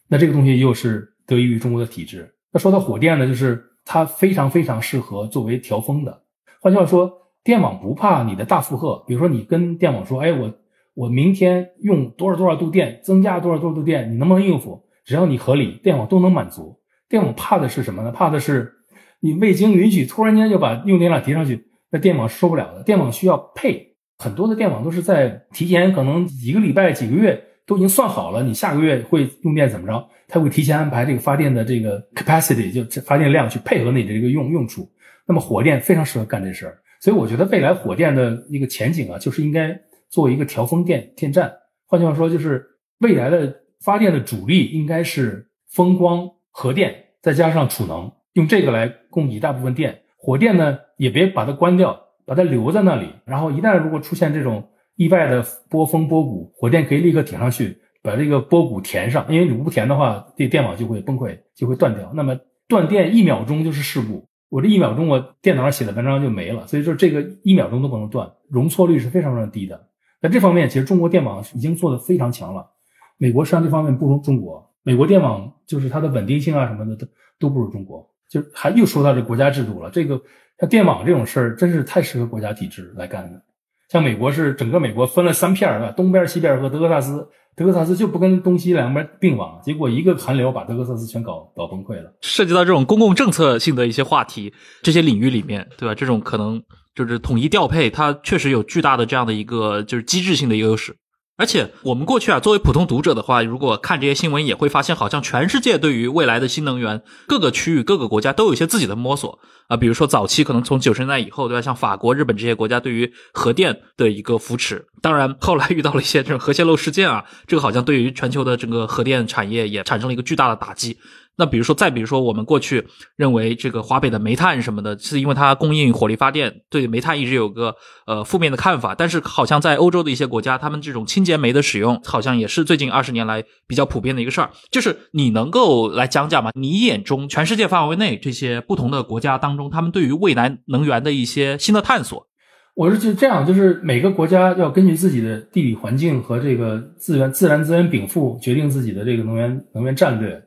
那这个东西又是得益于中国的体制。那说到火电呢，就是它非常非常适合作为调峰的。换句话说，电网不怕你的大负荷。比如说，你跟电网说：“哎，我我明天用多少多少度电，增加多少多少度电，你能不能应付？”只要你合理，电网都能满足。电网怕的是什么呢？怕的是你未经允许突然间就把用电量提上去，那电网受不了的。电网需要配。很多的电网都是在提前可能几个礼拜、几个月都已经算好了，你下个月会用电怎么着，它会提前安排这个发电的这个 capacity，就发电量去配合你的这个用用处。那么火电非常适合干这事儿，所以我觉得未来火电的一个前景啊，就是应该做一个调峰电电站。换句话说，就是未来的发电的主力应该是风光、核电，再加上储能，用这个来供给大部分电。火电呢，也别把它关掉。把它留在那里，然后一旦如果出现这种意外的波峰波谷，火电可以立刻顶上去，把这个波谷填上。因为你不填的话，这电网就会崩溃，就会断掉。那么断电一秒钟就是事故，我这一秒钟我电脑上写的文章就没了。所以说这个一秒钟都不能断，容错率是非常非常低的。在这方面，其实中国电网已经做得非常强了。美国实际上这方面不如中国，美国电网就是它的稳定性啊什么的都都不如中国。就还又说到这国家制度了，这个像电网这种事儿，真是太适合国家体制来干的。像美国是整个美国分了三片儿，吧？东边、西边和德克萨斯，德克萨斯就不跟东西两边并网，结果一个寒流把德克萨斯全搞搞崩溃了。涉及到这种公共政策性的一些话题，这些领域里面，对吧？这种可能就是统一调配，它确实有巨大的这样的一个就是机制性的一个优势。而且我们过去啊，作为普通读者的话，如果看这些新闻，也会发现，好像全世界对于未来的新能源，各个区域、各个国家都有一些自己的摸索啊。比如说早期可能从九十年代以后，对吧？像法国、日本这些国家对于核电的一个扶持，当然后来遇到了一些这种核泄漏事件啊，这个好像对于全球的整个核电产业也产生了一个巨大的打击。那比如说，再比如说，我们过去认为这个华北的煤炭什么的，是因为它供应火力发电，对煤炭一直有个呃负面的看法。但是，好像在欧洲的一些国家，他们这种清洁煤的使用，好像也是最近二十年来比较普遍的一个事儿。就是你能够来讲讲吗？你眼中全世界范围内这些不同的国家当中，他们对于未来能源的一些新的探索？我是就这样，就是每个国家要根据自己的地理环境和这个资源、自然资源禀赋，决定自己的这个能源能源战略。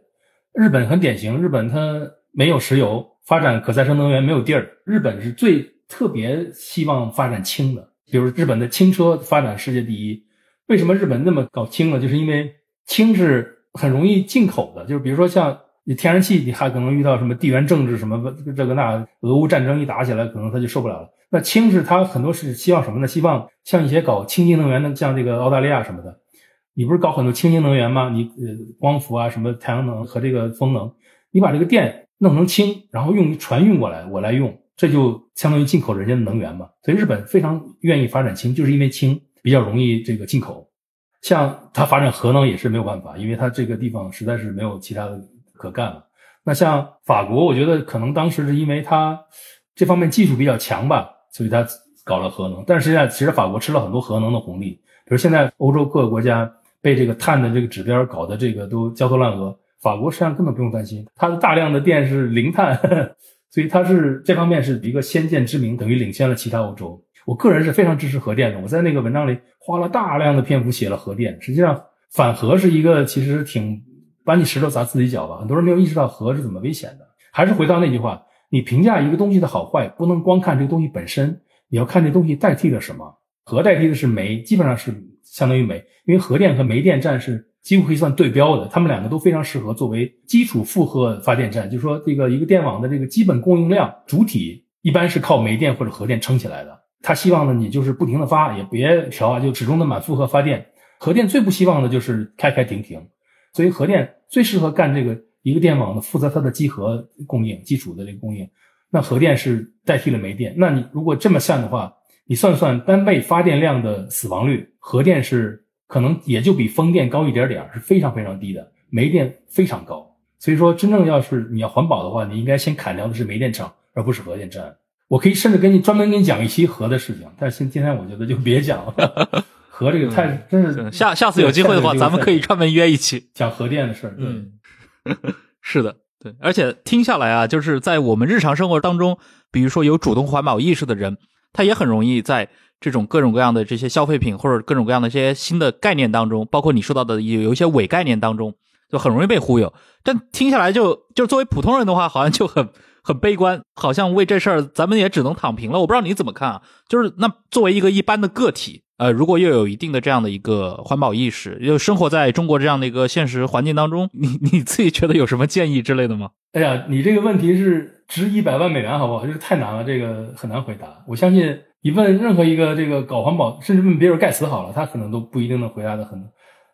日本很典型，日本它没有石油，发展可再生能源没有地儿。日本是最特别希望发展氢的，比如日本的轻车发展世界第一。为什么日本那么搞氢呢？就是因为氢是很容易进口的，就是比如说像你天然气，你还可能遇到什么地缘政治什么这个那，俄乌战争一打起来，可能它就受不了了。那氢是它很多是希望什么呢？希望像一些搞清洁能源的，像这个澳大利亚什么的。你不是搞很多清洁能源吗？你呃，光伏啊，什么太阳能和这个风能，你把这个电弄成氢，然后用于船运过来，我来用，这就相当于进口人家的能源嘛。所以日本非常愿意发展氢，就是因为氢比较容易这个进口。像它发展核能也是没有办法，因为它这个地方实在是没有其他的可干了。那像法国，我觉得可能当时是因为它这方面技术比较强吧，所以它搞了核能。但是现在其实法国吃了很多核能的红利，比如现在欧洲各个国家。被这个碳的这个指标搞得这个都焦头烂额，法国实际上根本不用担心，它的大量的电是零碳，*laughs* 所以它是这方面是一个先见之明，等于领先了其他欧洲。我个人是非常支持核电的，我在那个文章里花了大量的篇幅写了核电。实际上反核是一个其实挺把你石头砸自己脚吧，很多人没有意识到核是怎么危险的。还是回到那句话，你评价一个东西的好坏，不能光看这个东西本身，你要看这东西代替了什么。核代替的是煤，基本上是。相当于煤，因为核电和煤电站是几乎可以算对标的，它们两个都非常适合作为基础负荷发电站。就是说，这个一个电网的这个基本供应量主体一般是靠煤电或者核电撑起来的。他希望呢，你就是不停的发，也别调啊，就始终的满负荷发电。核电最不希望的就是开开停停，所以核电最适合干这个一个电网的负责它的集合供应、基础的这个供应。那核电是代替了煤电。那你如果这么算的话。你算算单位发电量的死亡率，核电是可能也就比风电高一点点，是非常非常低的。煤电非常高，所以说真正要是你要环保的话，你应该先砍掉的是煤电厂，而不是核电站。我可以甚至给你专门给你讲一期核的事情，但是今今天我觉得就别讲了，*laughs* 核这个太真是。下下次有机会的话，咱们可以专门约一期讲核电的事儿。嗯，*laughs* 是的，对，而且听下来啊，就是在我们日常生活当中，比如说有主动环保意识的人。它也很容易在这种各种各样的这些消费品或者各种各样的这些新的概念当中，包括你说到的有有一些伪概念当中，就很容易被忽悠。但听下来就 *laughs* 就作为普通人的话，好像就很很悲观，好像为这事儿咱们也只能躺平了。我不知道你怎么看啊？就是那作为一个一般的个体，呃，如果又有一定的这样的一个环保意识，又生活在中国这样的一个现实环境当中，你你自己觉得有什么建议之类的吗？哎呀，你这个问题是。*laughs* 值一百万美元，好不好？就是太难了，这个很难回答。我相信你问任何一个这个搞环保，甚至问比尔盖茨好了，他可能都不一定能回答的很。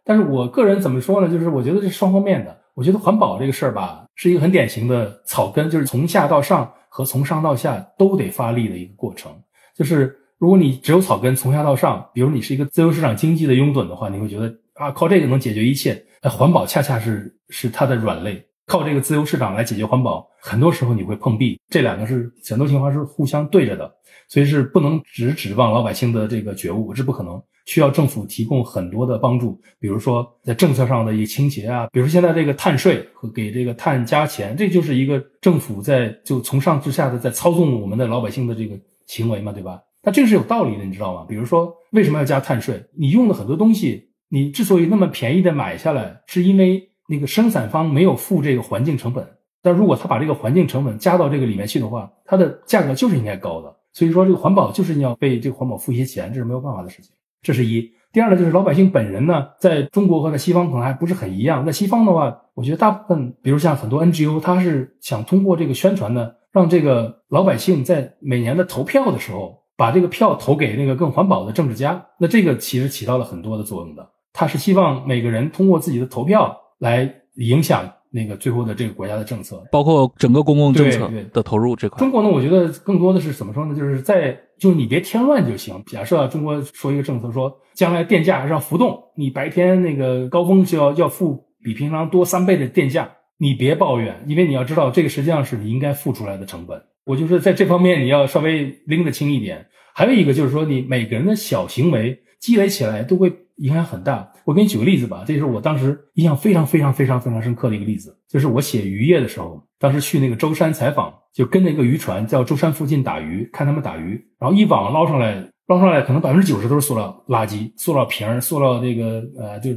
但是我个人怎么说呢？就是我觉得是双方面的。我觉得环保这个事儿吧，是一个很典型的草根，就是从下到上和从上到下都得发力的一个过程。就是如果你只有草根，从下到上，比如你是一个自由市场经济的拥趸的话，你会觉得啊，靠这个能解决一切。哎，环保恰恰是是它的软肋。靠这个自由市场来解决环保，很多时候你会碰壁。这两个是很多情况是互相对着的，所以是不能只指望老百姓的这个觉悟，这不可能。需要政府提供很多的帮助，比如说在政策上的一个倾斜啊，比如说现在这个碳税和给这个碳加钱，这就是一个政府在就从上至下的在操纵我们的老百姓的这个行为嘛，对吧？那这个是有道理的，你知道吗？比如说为什么要加碳税？你用的很多东西，你之所以那么便宜的买下来，是因为那个生产方没有付这个环境成本。但如果他把这个环境成本加到这个里面去的话，它的价格就是应该高的。所以说，这个环保就是你要为这个环保付一些钱，这是没有办法的事情。这是一。第二呢，就是老百姓本人呢，在中国和在西方可能还不是很一样。在西方的话，我觉得大部分，比如像很多 NGO，他是想通过这个宣传呢，让这个老百姓在每年的投票的时候，把这个票投给那个更环保的政治家。那这个其实起到了很多的作用的。他是希望每个人通过自己的投票来影响。那个最后的这个国家的政策，包括整个公共政策的投入这块。中国呢，我觉得更多的是怎么说呢？就是在就是你别添乱就行。假设中国说一个政策，说将来电价要浮动，你白天那个高峰就要要付比平常多三倍的电价，你别抱怨，因为你要知道这个实际上是你应该付出来的成本。我就是在这方面你要稍微拎得清一点。还有一个就是说，你每个人的小行为积累起来都会。影响很大。我给你举个例子吧，这是我当时印象非常非常非常非常深刻的一个例子，就是我写渔业的时候，当时去那个舟山采访，就跟着一个渔船在舟山附近打鱼，看他们打鱼，然后一网捞上来，捞上来可能百分之九十都是塑料垃圾、塑料瓶、塑料这个呃，就，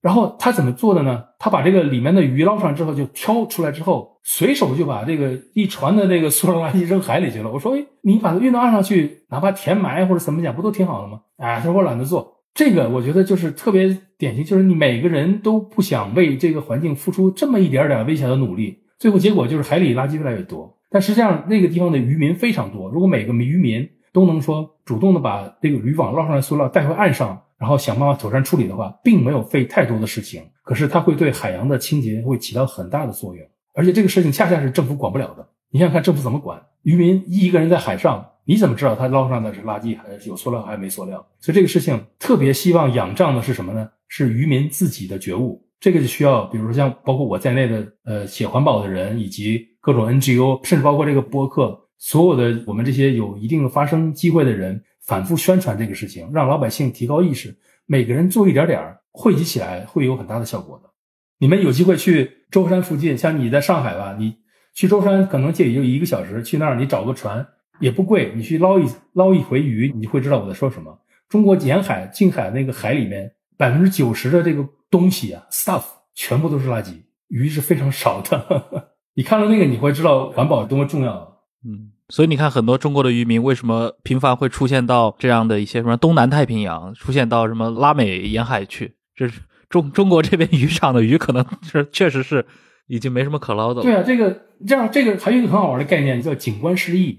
然后他怎么做的呢？他把这个里面的鱼捞上来之后，就挑出来之后，随手就把这个一船的这个塑料垃圾扔海里去了。我说，哎，你把它运到岸上去，哪怕填埋或者怎么讲，不都挺好的吗？哎，他说我懒得做。这个我觉得就是特别典型，就是你每个人都不想为这个环境付出这么一点点微小的努力，最后结果就是海里垃圾越来越多。但实际上那个地方的渔民非常多，如果每个渔民都能说主动的把这个渔网捞上来塑料带回岸上，然后想办法妥善处理的话，并没有费太多的事情，可是它会对海洋的清洁会起到很大的作用，而且这个事情恰恰是政府管不了的。你想想看，政府怎么管？渔民一个人在海上。你怎么知道他捞上的是垃圾还是有塑料还是没塑料？所以这个事情特别希望仰仗的是什么呢？是渔民自己的觉悟。这个就需要，比如说像包括我在内的呃写环保的人，以及各种 NGO，甚至包括这个播客，所有的我们这些有一定的发声机会的人，反复宣传这个事情，让老百姓提高意识，每个人做一点点儿，汇集起来会有很大的效果的。你们有机会去舟山附近，像你在上海吧，你去舟山可能这也就一个小时，去那儿你找个船。也不贵，你去捞一捞一回鱼，你会知道我在说什么。中国沿海、近海那个海里面，百分之九十的这个东西啊，stuff 全部都是垃圾，鱼是非常少的。*laughs* 你看到那个，你会知道环保多么重要。嗯，所以你看，很多中国的渔民为什么频繁会出现到这样的一些什么东南太平洋，出现到什么拉美沿海去？这是中中国这边渔场的鱼，可能是确实是已经没什么可捞的了。对啊，这个这样，这个还有一个很好玩的概念，叫景观失忆。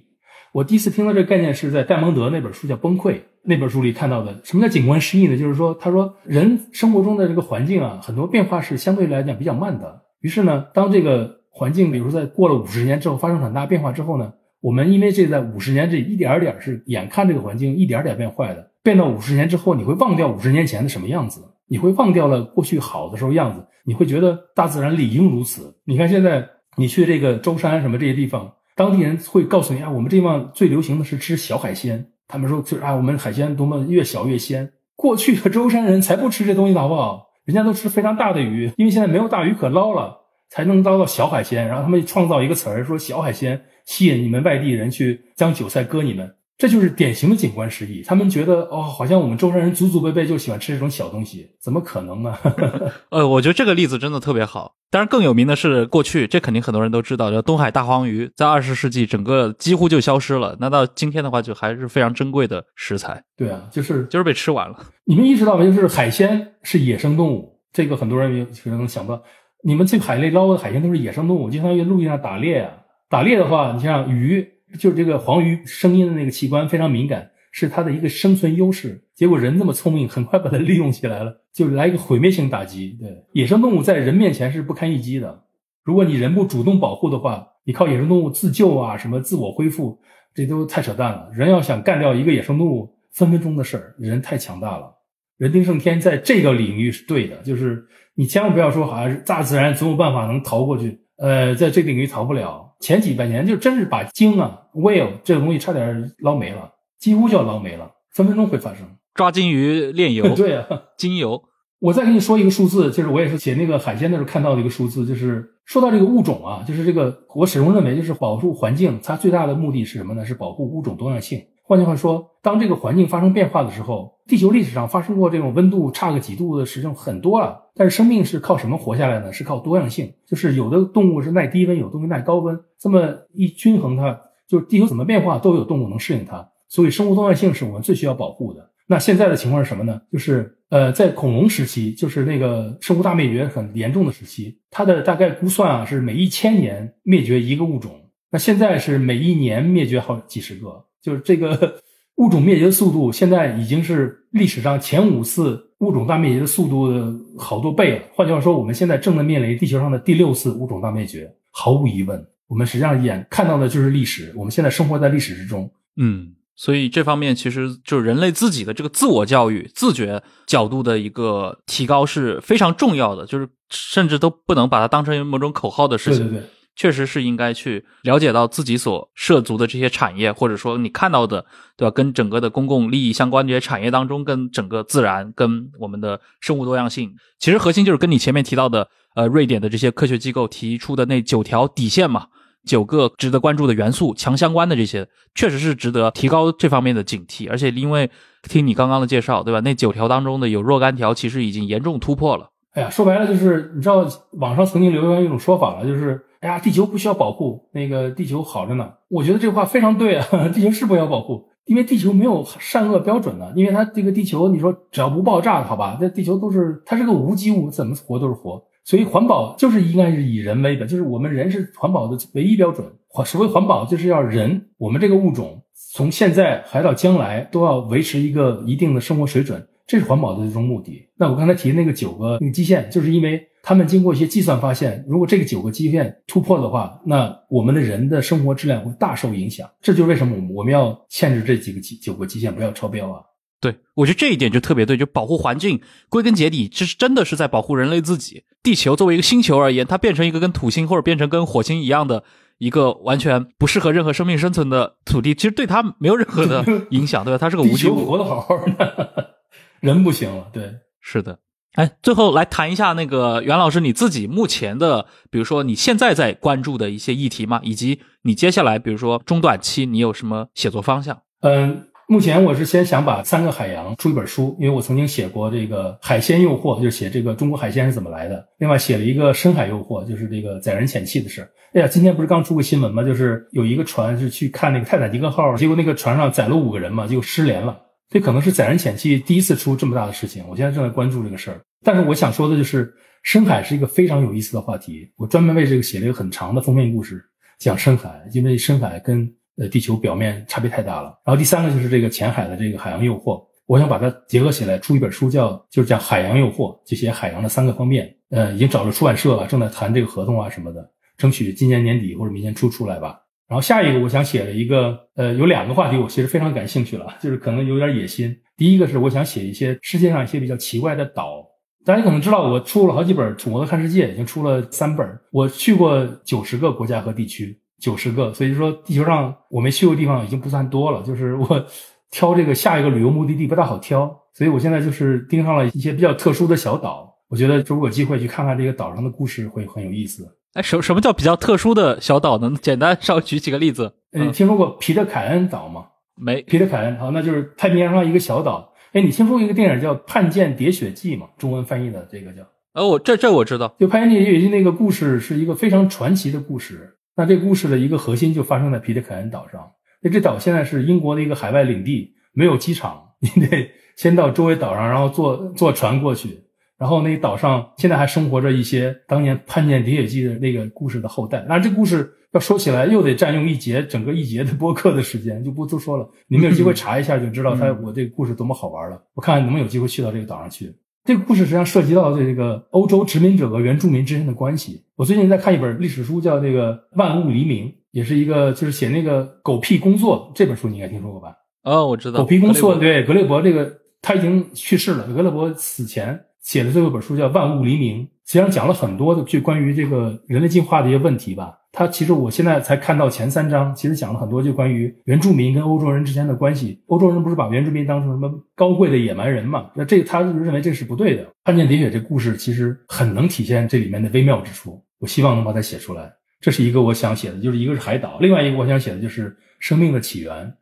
我第一次听到这个概念是在戴蒙德那本书叫《崩溃》那本书里看到的。什么叫景观失忆呢？就是说，他说人生活中的这个环境啊，很多变化是相对来讲比较慢的。于是呢，当这个环境，比如说在过了五十年之后发生很大变化之后呢，我们因为这在五十年这一点点是眼看这个环境一点点变坏的，变到五十年之后，你会忘掉五十年前的什么样子，你会忘掉了过去好的时候样子，你会觉得大自然理应如此。你看现在你去这个舟山什么这些地方。当地人会告诉你啊，我们这地方最流行的是吃小海鲜。他们说，就啊，我们海鲜多么越小越鲜。过去的舟山人才不吃这东西，好不好？人家都吃非常大的鱼，因为现在没有大鱼可捞了，才能捞到小海鲜。然后他们创造一个词儿，说小海鲜吸引你们外地人去将韭菜割你们。这就是典型的景观失忆，他们觉得哦，好像我们舟山人祖祖辈辈就喜欢吃这种小东西，怎么可能呢？*laughs* 呃，我觉得这个例子真的特别好。当然，更有名的是过去，这肯定很多人都知道，叫东海大黄鱼，在二十世纪整个几乎就消失了。那到今天的话，就还是非常珍贵的食材。对啊，就是就是被吃完了。你们意识到没？就是海鲜是野生动物，这个很多人也可能想不到。你们去海里捞的海鲜都是野生动物，就相当于陆地上打猎啊。打猎的话，你像鱼。就是这个黄鱼声音的那个器官非常敏感，是它的一个生存优势。结果人这么聪明，很快把它利用起来了，*laughs* 就来一个毁灭性打击。对，野生动物在人面前是不堪一击的。如果你人不主动保护的话，你靠野生动物自救啊，什么自我恢复，这都太扯淡了。人要想干掉一个野生动物，分分钟的事儿。人太强大了，人定胜天，在这个领域是对的。就是你千万不要说，好像是大自然总有办法能逃过去。呃，在这个领域逃不了。前几百年就真是把鲸啊，whale 这个东西差点捞没了，几乎就要捞没了，分分钟会发生。抓金鱼炼油，*laughs* 对啊，鲸油。我再给你说一个数字，就是我也是写那个海鲜的时候看到的一个数字，就是说到这个物种啊，就是这个我始终认为，就是保护环境，它最大的目的是什么呢？是保护物种多样性。换句话说，当这个环境发生变化的时候，地球历史上发生过这种温度差个几度的事情很多了。但是生命是靠什么活下来呢？是靠多样性，就是有的动物是耐低温，有的动物耐高温，这么一均衡，它就是地球怎么变化都有动物能适应它。所以生物多样性是我们最需要保护的。那现在的情况是什么呢？就是呃，在恐龙时期，就是那个生物大灭绝很严重的时期，它的大概估算啊是每一千年灭绝一个物种。那现在是每一年灭绝好几十个，就是这个 *laughs* 物种灭绝的速度，现在已经是历史上前五次物种大灭绝的速度的好多倍了。换句话说，我们现在正在面临地球上的第六次物种大灭绝。毫无疑问，我们实际上眼看到的就是历史，我们现在生活在历史之中。嗯，所以这方面其实就是人类自己的这个自我教育、自觉角度的一个提高是非常重要的，就是甚至都不能把它当成某种口号的事情。对对对。确实是应该去了解到自己所涉足的这些产业，或者说你看到的，对吧？跟整个的公共利益相关这些产业当中，跟整个自然、跟我们的生物多样性，其实核心就是跟你前面提到的，呃，瑞典的这些科学机构提出的那九条底线嘛，九个值得关注的元素强相关的这些，确实是值得提高这方面的警惕。而且因为听你刚刚的介绍，对吧？那九条当中的有若干条其实已经严重突破了。哎呀，说白了就是，你知道网上曾经流传一种说法了，就是。哎呀，地球不需要保护，那个地球好着呢。我觉得这话非常对啊，*laughs* 地球是不要保护，因为地球没有善恶标准的，因为它这个地球，你说只要不爆炸，好吧，这地球都是它是个无机物，怎么活都是活。所以环保就是应该是以人为本，就是我们人是环保的唯一标准。环所谓环保，就是要人，我们这个物种从现在还到将来都要维持一个一定的生活水准，这是环保的这种目的。那我刚才提的那个九个那个基线，就是因为。他们经过一些计算发现，如果这个九个基线突破的话，那我们的人的生活质量会大受影响。这就是为什么我们我们要限制这几个基九个基线不要超标啊？对，我觉得这一点就特别对，就保护环境，归根结底，这是真的是在保护人类自己。地球作为一个星球而言，它变成一个跟土星或者变成跟火星一样的一个完全不适合任何生命生存的土地，其实对它没有任何的影响，对吧？它是个无机物，活得好好的，人不行了。对，是的。哎，最后来谈一下那个袁老师你自己目前的，比如说你现在在关注的一些议题嘛，以及你接下来比如说中短期你有什么写作方向？嗯，目前我是先想把三个海洋出一本书，因为我曾经写过这个海鲜诱惑，就是写这个中国海鲜是怎么来的。另外写了一个深海诱惑，就是这个载人潜器的事。哎呀，今天不是刚出个新闻吗？就是有一个船是去看那个泰坦尼克号，结果那个船上载了五个人嘛，结果失联了。这可能是载人潜器第一次出这么大的事情，我现在正在关注这个事儿。但是我想说的就是，深海是一个非常有意思的话题。我专门为这个写了一个很长的封面故事，讲深海，因为深海跟呃地球表面差别太大了。然后第三个就是这个浅海的这个海洋诱惑，我想把它结合起来出一本书，叫就是讲海洋诱惑，就写海洋的三个方面。呃，已经找了出版社了，正在谈这个合同啊什么的，争取今年年底或者明年初出来吧。然后下一个我想写的一个，呃，有两个话题，我其实非常感兴趣了，就是可能有点野心。第一个是我想写一些世界上一些比较奇怪的岛。大家可能知道，我出了好几本《土摩托看世界》，已经出了三本。我去过九十个国家和地区，九十个，所以说地球上我没去过地方已经不算多了。就是我 *laughs* 挑这个下一个旅游目的地不大好挑，所以我现在就是盯上了一些比较特殊的小岛。我觉得如果有机会去看看这个岛上的故事，会很有意思。哎，什什么叫比较特殊的小岛呢？简单稍微举几个例子。你听说过皮特凯恩岛吗？没。皮特凯恩，好，那就是太平洋上一个小岛。哎，你听说过一个电影叫《叛舰喋血记》吗？中文翻译的这个叫……哦，我这这我知道。就《叛舰喋血记》那个故事是一个非常传奇的故事。那这故事的一个核心就发生在皮特凯恩岛上。那这岛现在是英国的一个海外领地，没有机场，*laughs* 你得先到周围岛上，然后坐坐船过去。然后那个岛上现在还生活着一些当年叛舰喋血记的那个故事的后代。那，这故事要说起来又得占用一节整个一节的播客的时间，就不多说了。你们有机会 *laughs* 查一下就知道，他我这个故事多么好玩了。我看看能不能有机会去到这个岛上去。这个故事实际上涉及到这个欧洲殖民者和原住民之间的关系。我最近在看一本历史书，叫《这个万物黎明》，也是一个就是写那个狗屁工作这本书，你应该听说过吧？哦，我知道。狗屁工作对格列伯这个他已经去世了。格列伯死前。写的最后一本书叫《万物黎明》，实际上讲了很多的就关于这个人类进化的一些问题吧。它其实我现在才看到前三章，其实讲了很多就关于原住民跟欧洲人之间的关系。欧洲人不是把原住民当成什么高贵的野蛮人嘛？那这他就认为这是不对的。看见喋血这故事其实很能体现这里面的微妙之处。我希望能把它写出来。这是一个我想写的，就是一个是海岛，另外一个我想写的就是生命的起源。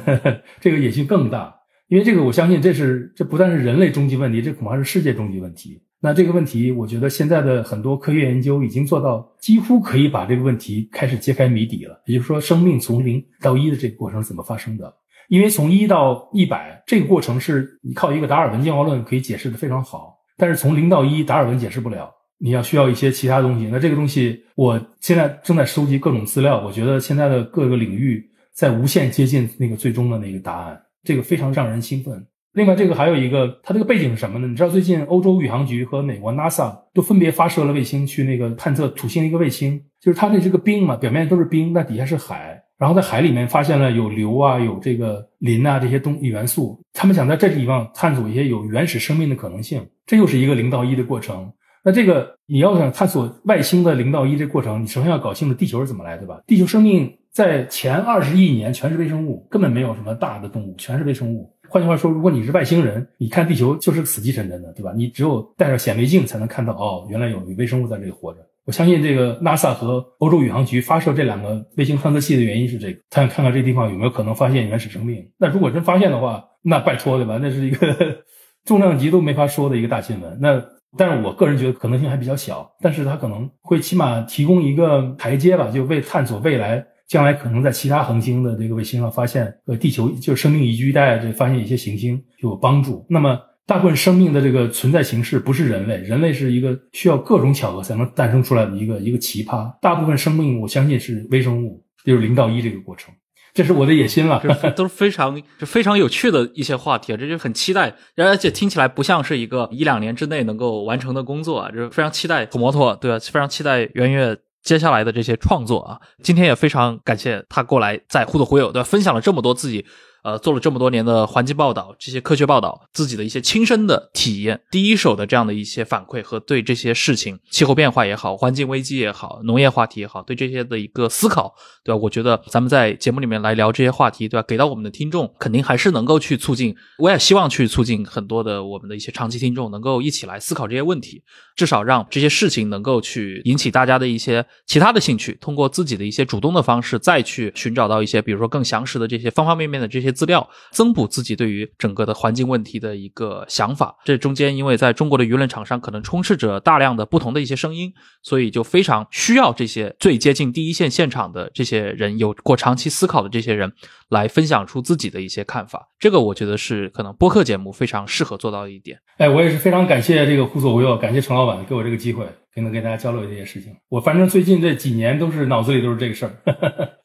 *laughs* 这个野心更大。因为这个，我相信这是这不但是人类终极问题，这恐怕是世界终极问题。那这个问题，我觉得现在的很多科学研究已经做到几乎可以把这个问题开始揭开谜底了。也就是说，生命从零到一的这个过程是怎么发生的？因为从一到一百这个过程是你靠一个达尔文进化论可以解释的非常好，但是从零到一，达尔文解释不了，你要需要一些其他东西。那这个东西，我现在正在收集各种资料，我觉得现在的各个领域在无限接近那个最终的那个答案。这个非常让人兴奋。另外，这个还有一个，它这个背景是什么呢？你知道，最近欧洲宇航局和美国 NASA 都分别发射了卫星去那个探测土星的一个卫星，就是它的这个冰嘛，表面都是冰，那底下是海，然后在海里面发现了有硫啊，有这个磷啊这些东元素。他们想在这地方探索一些有原始生命的可能性，这又是一个零到一的过程。那这个你要想探索外星的零到一这过程，你首先要搞清楚地球是怎么来，的吧？地球生命。在前二十亿年，全是微生物，根本没有什么大的动物，全是微生物。换句话说，如果你是外星人，你看地球就是死气沉沉的，对吧？你只有带着显微镜才能看到，哦，原来有微生物在这里活着。我相信这个 NASA 和欧洲宇航局发射这两个卫星探测器的原因是这个，他想看看这地方有没有可能发现原始生命。那如果真发现的话，那拜托，对吧？那是一个重量级都没法说的一个大新闻。那但是我个人觉得可能性还比较小，但是它可能会起码提供一个台阶吧，就为探索未来。将来可能在其他恒星的这个卫星上发现和地球就是生命宜居带这发现一些行星就有帮助。那么大部分生命的这个存在形式不是人类，人类是一个需要各种巧合才能诞生出来的一个一个奇葩。大部分生命我相信是微生物，就是零到一这个过程。这是我的野心了，*laughs* *laughs* 都是非常就非常有趣的一些话题，这就很期待，而且听起来不像是一个一两年之内能够完成的工作啊，就是非常期待土摩托，对吧？非常期待圆月。接下来的这些创作啊，今天也非常感谢他过来在互动会友对分享了这么多自己。呃，做了这么多年的环境报道，这些科学报道，自己的一些亲身的体验，第一手的这样的一些反馈和对这些事情，气候变化也好，环境危机也好，农业话题也好，对这些的一个思考，对吧？我觉得咱们在节目里面来聊这些话题，对吧？给到我们的听众，肯定还是能够去促进，我也希望去促进很多的我们的一些长期听众能够一起来思考这些问题，至少让这些事情能够去引起大家的一些其他的兴趣，通过自己的一些主动的方式，再去寻找到一些，比如说更详实的这些方方面面的这些。资料增补自己对于整个的环境问题的一个想法，这中间因为在中国的舆论场上可能充斥着大量的不同的一些声音，所以就非常需要这些最接近第一线现场的这些人，有过长期思考的这些人来分享出自己的一些看法。这个我觉得是可能播客节目非常适合做到的一点。哎，我也是非常感谢这个互左无右，感谢陈老板给我这个机会，可能跟大家交流这些事情。我反正最近这几年都是脑子里都是这个事儿。*laughs*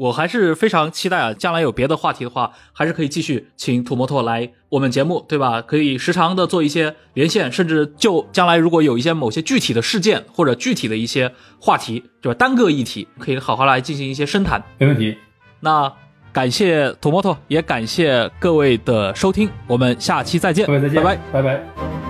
我还是非常期待啊，将来有别的话题的话，还是可以继续请土摩托来我们节目，对吧？可以时常的做一些连线，甚至就将来如果有一些某些具体的事件或者具体的一些话题，对吧？单个议题可以好好来进行一些深谈，没问题。那感谢土摩托，也感谢各位的收听，我们下期再见，各位再见，拜拜，拜拜。